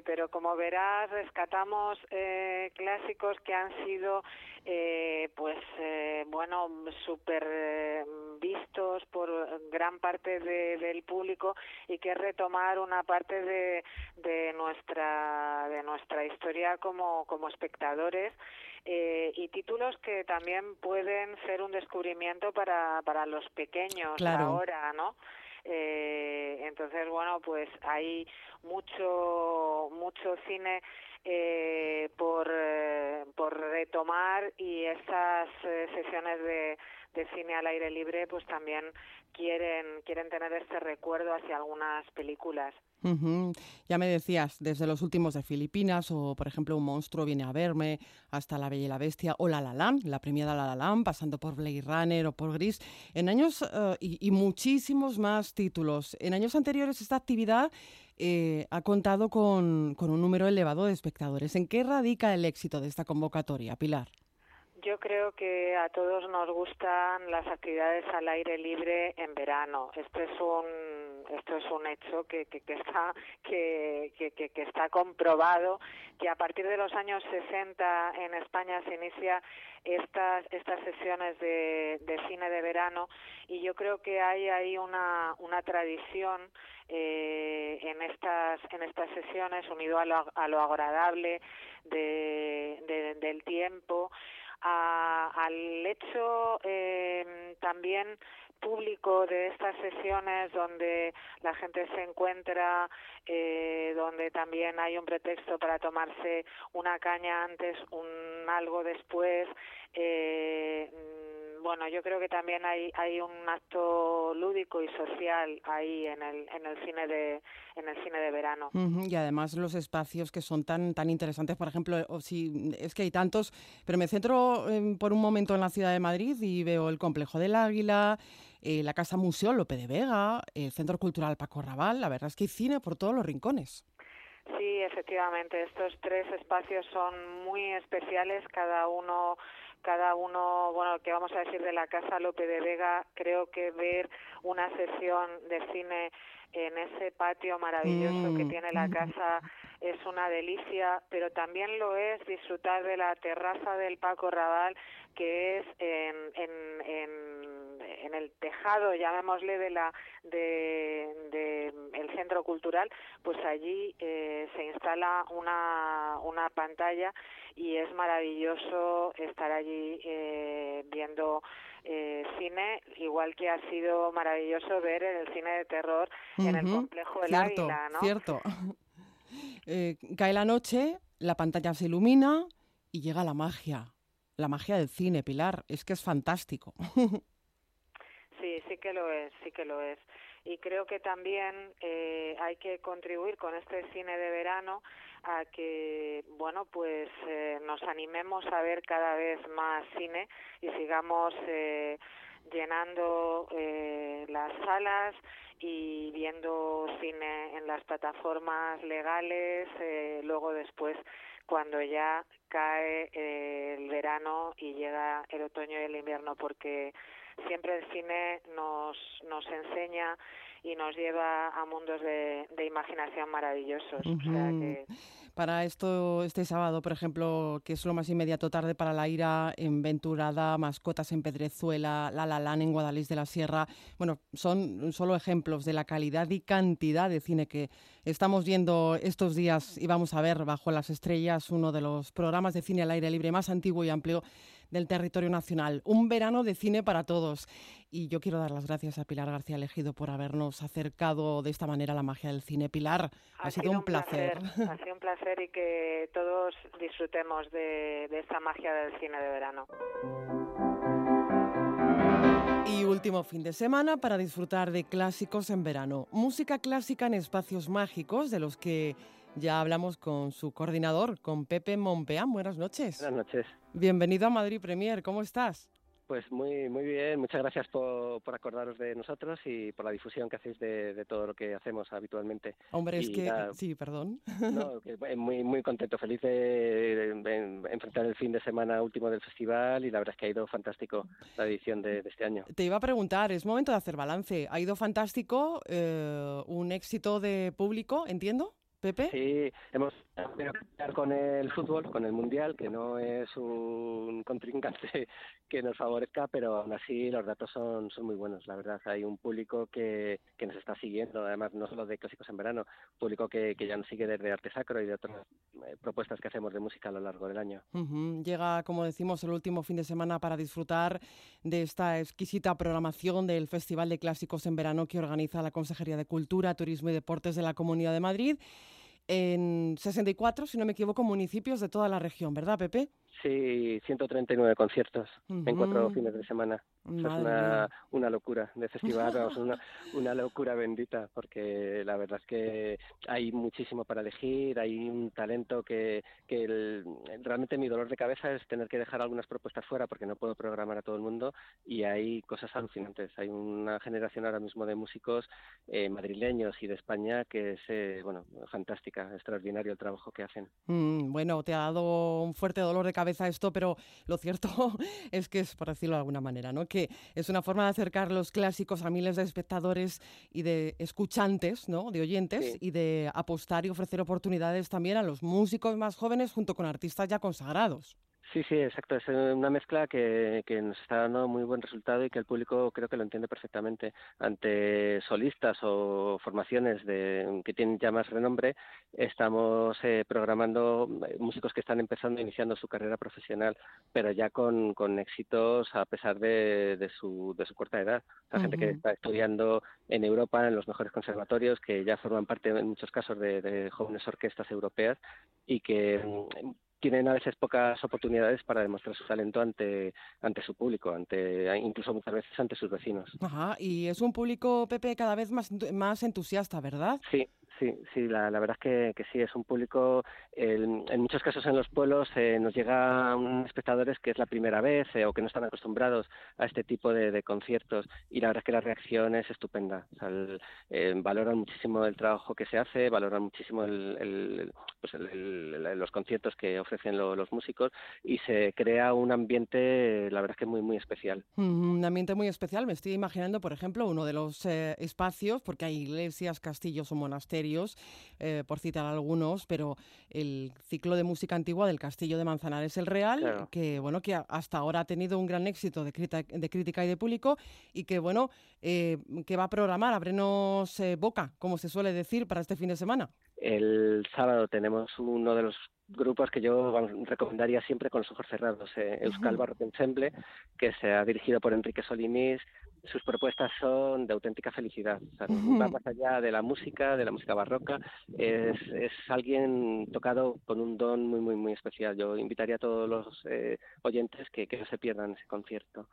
Sí, pero como verás, rescatamos eh, clásicos que han sido eh, pues eh, bueno súper eh, vistos por gran parte de, del público y que retomar una parte de, de nuestra de nuestra historia como como espectadores eh, y títulos que también pueden ser un descubrimiento para para los pequeños Claro. ahora no eh, entonces bueno pues hay mucho mucho cine eh, por eh, por retomar y estas eh, sesiones de, de cine al aire libre pues también quieren quieren tener este recuerdo hacia algunas películas Ujú. Ya me decías, desde los últimos de Filipinas o, por ejemplo, Un monstruo viene a verme, hasta La Bella y la Bestia o La La Land, la premiada La La Land, pasando por Blade Runner o por Gris, en años eh, y, y muchísimos más títulos. En años anteriores esta actividad eh, ha contado con, con un número elevado de espectadores. ¿En qué radica el éxito de esta convocatoria, Pilar? Yo creo que a todos nos gustan las actividades al aire libre en verano. Esto es un esto es un hecho que, que, que está que, que, está comprobado que a partir de los años 60 en España se inicia estas estas sesiones de, de cine de verano y yo creo que hay ahí una una tradición eh, en estas en estas sesiones unido a lo, a lo agradable de, de, del tiempo a, al hecho eh, también público de estas sesiones donde la gente se encuentra, eh, donde también hay un pretexto para tomarse una caña antes, un algo después. Eh, bueno, yo creo que también hay hay un acto lúdico y social ahí en el en el cine de en el cine de verano. Uh -huh. Y además los espacios que son tan tan interesantes, por ejemplo, o si es que hay tantos, pero me centro eh, por un momento en la ciudad de Madrid y veo el complejo del Águila, eh, la Casa Museo Lope de Vega, el Centro Cultural Paco Raval, la verdad es que hay cine por todos los rincones. Sí, efectivamente, estos tres espacios son muy especiales, cada uno cada uno, bueno, que vamos a decir de la Casa Lope de Vega, creo que ver una sesión de cine en ese patio maravilloso mm. que tiene la casa es una delicia, pero también lo es disfrutar de la terraza del Paco Raval, que es en, en, en, en el tejado, llamémosle, de la de, de el centro cultural, pues allí eh, se instala una, una pantalla y es maravilloso estar allí eh, viendo eh, cine, igual que ha sido maravilloso ver el cine de terror uh -huh. en el complejo del cierto, Águila, ¿no? Cierto. Eh, cae la noche, la pantalla se ilumina y llega la magia. la magia del cine, Pilar. Es que es fantástico. Sí, sí que lo es, sí que lo es. Y creo que también eh, hay que contribuir con este cine de verano a que, bueno, pues eh, nos animemos a ver cada vez más cine y sigamos eh, llenando eh, las salas y viendo cine en las plataformas legales, eh, luego después cuando ya cae eh, el verano y llega el otoño y el invierno, porque siempre el cine nos, nos enseña y nos lleva a mundos de, de imaginación maravillosos. O sea que para esto este sábado, por ejemplo, que es lo más inmediato tarde para la ira en Venturada, Mascotas en Pedrezuela, La La Lan en Guadalís de la Sierra. Bueno, son solo ejemplos de la calidad y cantidad de cine que estamos viendo estos días y vamos a ver bajo las estrellas uno de los programas de cine al aire libre más antiguo y amplio del territorio nacional. Un verano de cine para todos. Y yo quiero dar las gracias a Pilar García Elegido por habernos acercado de esta manera a la magia del cine. Pilar, ha, sido, un placer. Ha sido un placer y que todos disfrutemos de, de esta magia del cine de verano. Y último fin de semana para disfrutar de clásicos en verano. Música clásica en espacios mágicos de los que ya hablamos con su coordinador, con Pepe Monpeán. Buenas noches. Buenas noches. Bienvenido a Madrid Premier. ¿Cómo estás? Pues muy muy bien, muchas gracias por, por acordaros de nosotros y por la difusión que hacéis de, de todo lo que hacemos habitualmente. Hombre, es que... nada, Sí, perdón. no, que muy muy contento, feliz de, de- de enfrentar el fin de semana último del festival y la verdad es que ha ido fantástico la edición de, de este año. Te iba a preguntar, es momento de hacer balance. Ha ido fantástico, eh, un éxito de público, entiendo, Pepe. Sí, hemos pelear con el fútbol, con el mundial, que no es un contrincante que nos favorezca, pero aún así los datos son, muy buenos, la verdad. Hay un público que, nos está siguiendo, además no solo de clásicos en verano, público que, ya nos sigue desde arte sacro y de otras eh, propuestas que hacemos de música a lo largo del año. Llega, como decimos, el último fin de semana para disfrutar de esta exquisita programación del Festival de Clásicos en Verano que organiza la Consejería de Cultura, Turismo y Deportes de la Comunidad de Madrid en 64, si no me equivoco, municipios de toda la región, ¿verdad, Pepe? Sí, 139 conciertos en cuatro fines de semana. Es una, una locura de festival, vamos, una, una locura bendita, porque la verdad es que hay muchísimo para elegir, hay un talento que, que el- realmente mi dolor de cabeza es tener que dejar algunas propuestas fuera porque no puedo programar a todo el mundo y hay cosas alucinantes. Hay una generación ahora mismo de músicos eh, madrileños y de España que es, eh, bueno, fantástica, extraordinario el trabajo que hacen. Mm, bueno, te ha dado un fuerte dolor de cabeza esto, pero lo cierto es que es, por decirlo de alguna manera, ¿no? que es una forma de acercar los clásicos a miles de espectadores y de escuchantes, ¿no? de oyentes, Sí. y de apostar y ofrecer oportunidades también a los músicos más jóvenes junto con artistas ya consagrados. Sí, sí, exacto. Es una mezcla que, que nos está dando muy buen resultado y que el público creo que lo entiende perfectamente. Ante solistas o formaciones de, que tienen ya más renombre, estamos eh, programando eh, músicos que están empezando, iniciando su carrera profesional, pero ya con, con éxitos a pesar de, de, su, de su corta edad. O sea, gente que está estudiando en Europa, en los mejores conservatorios, que ya forman parte en muchos casos de, de jóvenes orquestas europeas y que tienen a veces pocas oportunidades para demostrar su talento ante ante su público, ante incluso muchas veces ante sus vecinos. Ajá, y es un público, Pepe, cada vez más, más entusiasta, ¿verdad? Sí, sí, sí, la, la verdad es que, que sí, es un público, el- en muchos casos en los pueblos eh, nos llegan espectadores que es la primera vez eh, o que no están acostumbrados a este tipo de, de conciertos y la verdad es que la reacción es estupenda. O sea, el- eh, valoran muchísimo el trabajo que se hace, valoran muchísimo el, pues los conciertos que ofrecen lo- los músicos y se crea un ambiente, la verdad es que muy, muy especial. Mm, Un ambiente muy especial. Me estoy imaginando, por ejemplo, uno de los eh, espacios, porque hay iglesias, castillos o monasterios, eh, por citar algunos, pero el ciclo de música antigua del Castillo de Manzanares el Real, Claro. que bueno, que hasta ahora ha tenido un gran éxito de, crita- de crítica y de público, y que bueno, eh, que va a programar, abrenos eh, boca, como se suele decir, para este fin de semana. El sábado tenemos uno de los grupos que yo recomendaría siempre con los ojos cerrados, eh, Euskal Ujú. Barrock Ensemble, que se ha dirigido por Enrique Solimís sus propuestas son de auténtica felicidad. va más allá de la música, de la música barroca. Es, es, alguien tocado con un don muy, muy, muy especial. Yo invitaría a todos los eh, oyentes que, que no se pierdan ese concierto.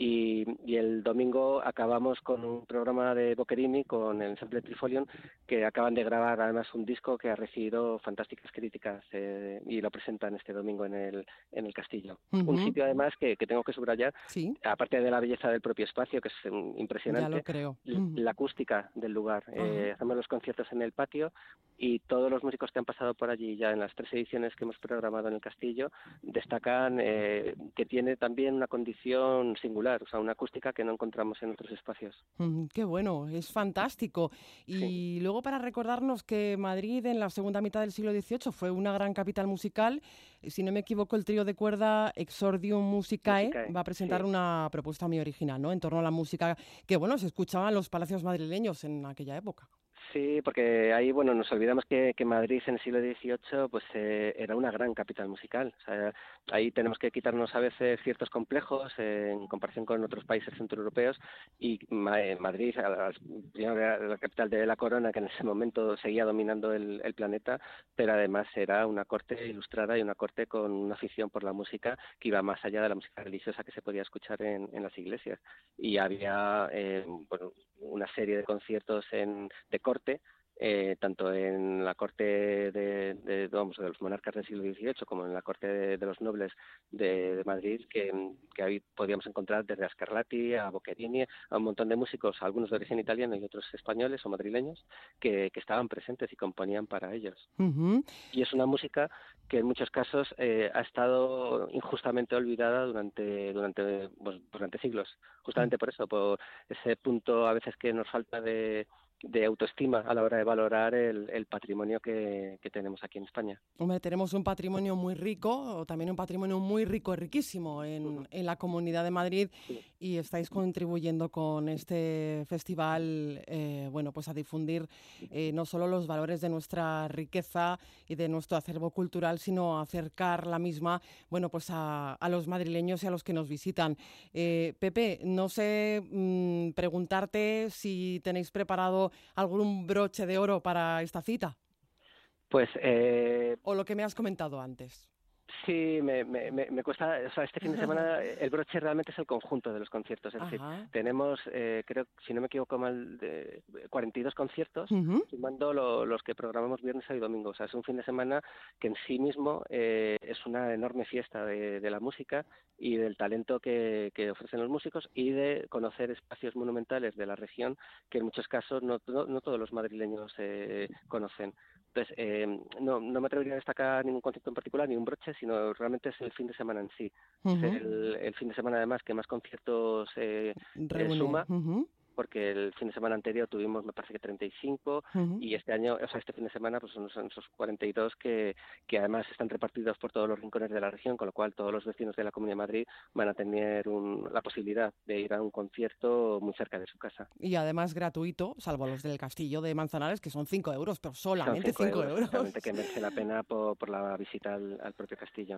Y, el domingo acabamos con un programa de Boccherini con el Sample Trifolion que acaban de grabar además un disco que ha recibido fantásticas críticas eh, y lo presentan este domingo en el, en el castillo. Un sitio además que, que, tengo que subrayar, aparte de la belleza del propio espacio, que es mm, impresionante, la acústica del lugar. Eh, hacemos los conciertos en el patio y todos los músicos que han pasado por allí ya en las tres ediciones que hemos programado en el castillo destacan eh, que tiene también una condición singular o sea, una acústica que no encontramos en otros espacios. qué bueno, es fantástico. Y luego para recordarnos que Madrid en la segunda mitad del siglo XVIII fue una gran capital musical, si no me equivoco, el trío de cuerda Exordium Musicae, va a presentar una propuesta muy original, ¿no? En torno a la música que, bueno, se escuchaba en los palacios madrileños en aquella época. Sí, porque ahí, bueno, nos olvidamos que, que Madrid en el siglo XVIII pues eh, era una gran capital musical. O sea, ahí tenemos que quitarnos a veces ciertos complejos eh, en comparación con otros países centroeuropeos y eh, Madrid, la, capital de la corona, que en ese momento seguía dominando el, planeta, pero además era una corte ilustrada y una corte con una afición por la música que iba más allá de la música religiosa que se podía escuchar en, las iglesias. Y había bueno, una serie de conciertos en, de corte eh, tanto en la corte de, de, vamos, de los monarcas del siglo XVIII como en la corte de, los nobles de, Madrid, que, que, ahí podíamos encontrar desde a Scarlatti a Boccherini, a un montón de músicos, algunos de origen italiano y otros españoles o madrileños, que, que estaban presentes y componían para ellos. Y es una música que en muchos casos eh, ha estado injustamente olvidada durante, durante, pues, durante siglos, justamente por eso, por ese punto a veces que nos falta de de autoestima a la hora de valorar el, el patrimonio que, que, tenemos aquí en España. Hombre, tenemos un patrimonio muy rico, también un patrimonio muy rico y riquísimo en, en la Comunidad de Madrid y estáis contribuyendo con este festival, eh, bueno, pues a difundir eh, no solo los valores de nuestra riqueza y de nuestro acervo cultural, sino acercar la misma, bueno, pues a, a los madrileños y a los que nos visitan. Eh, Pepe, no sé mmm, preguntarte si tenéis preparado algún broche de oro para esta cita? Pues... Eh... O lo que me has comentado antes. Sí, me, me, me, cuesta, o sea, este fin de semana el broche realmente es el conjunto de los conciertos, es decir, tenemos, eh, creo, si no me equivoco mal, de 42 conciertos, sumando los que programamos viernes y domingo, o sea, es un fin de semana que en sí mismo eh, es una enorme fiesta de, de, la música y del talento que, que, ofrecen los músicos y de conocer espacios monumentales de la región que en muchos casos no, no, no todos los madrileños eh, conocen. Entonces, eh, no, no me atrevería a destacar ningún concierto en particular, ni un broche, sino realmente es el fin de semana en sí. Es el, el, fin de semana, además, que más conciertos eh, suma porque el fin de semana anterior tuvimos, me parece que 35, y este año, o sea, este fin de semana, pues son, esos 42 que, que además están repartidos por todos los rincones de la región, con lo cual todos los vecinos de la Comunidad de Madrid van a tener la posibilidad de ir a un concierto muy cerca de su casa. Y además gratuito, salvo los del Castillo de Manzanares, que son 5 euros, pero solamente 5 euros. Solamente que merece la pena por, por la visita al, propio castillo.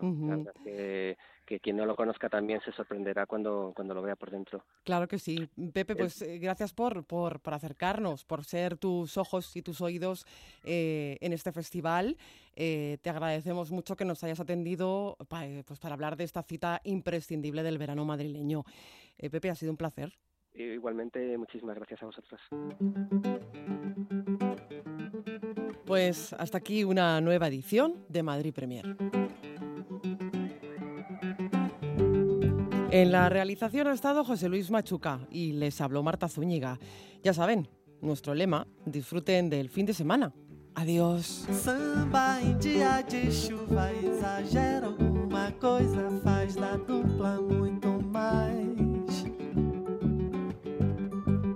que, que, quien no lo conozca también se sorprenderá cuando, cuando lo vea por dentro. Claro que sí. Pepe, pues gracias por, por, por, acercarnos, por ser tus ojos y tus oídos eh, en este festival. Eh, te agradecemos mucho que nos hayas atendido eh, pues para hablar de esta cita imprescindible del verano madrileño. Pepe, ha sido un placer. Igualmente, muchísimas gracias a vosotros. Pues hasta aquí una nueva edición de Madrid Premier. En la realización ha estado José Luis Machuca y les habló Marta Zúñiga. Ya saben, nuestro lema, disfruten del fin de semana. Adiós. Samba em dia de chuva exagera alguma coisa, faz da dupla muito mais.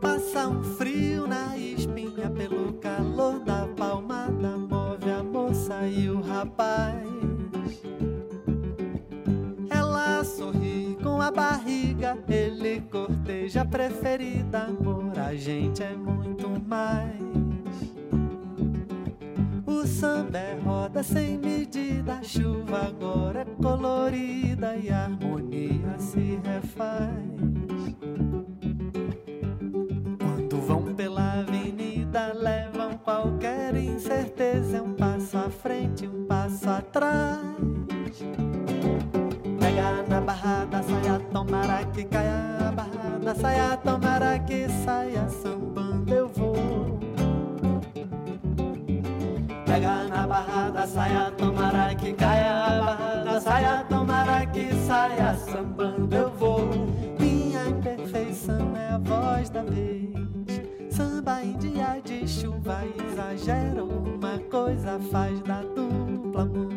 Passa um frio na espinha pelo calor da palmada, move a moça e o rapaz. a barriga, ele corteja a preferida. Amor, a gente é muito mais. O samba é roda sem medida, a chuva agora é colorida e a harmonia se refaz. Quando vão pela avenida, levam qualquer incerteza, é um passo à frente, um passo atrás. Pega na barra da saia, tomara que caia a barra da saia, tomara que saia sambando eu vou. Pega na barra da saia, tomara que caia a barra da saia, tomara que saia sambando eu vou. Minha imperfeição é a voz da vez. Samba em dia de chuva exagero, uma coisa faz da dupla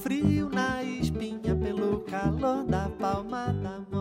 frio na espinha, pelo calor da palma da mão.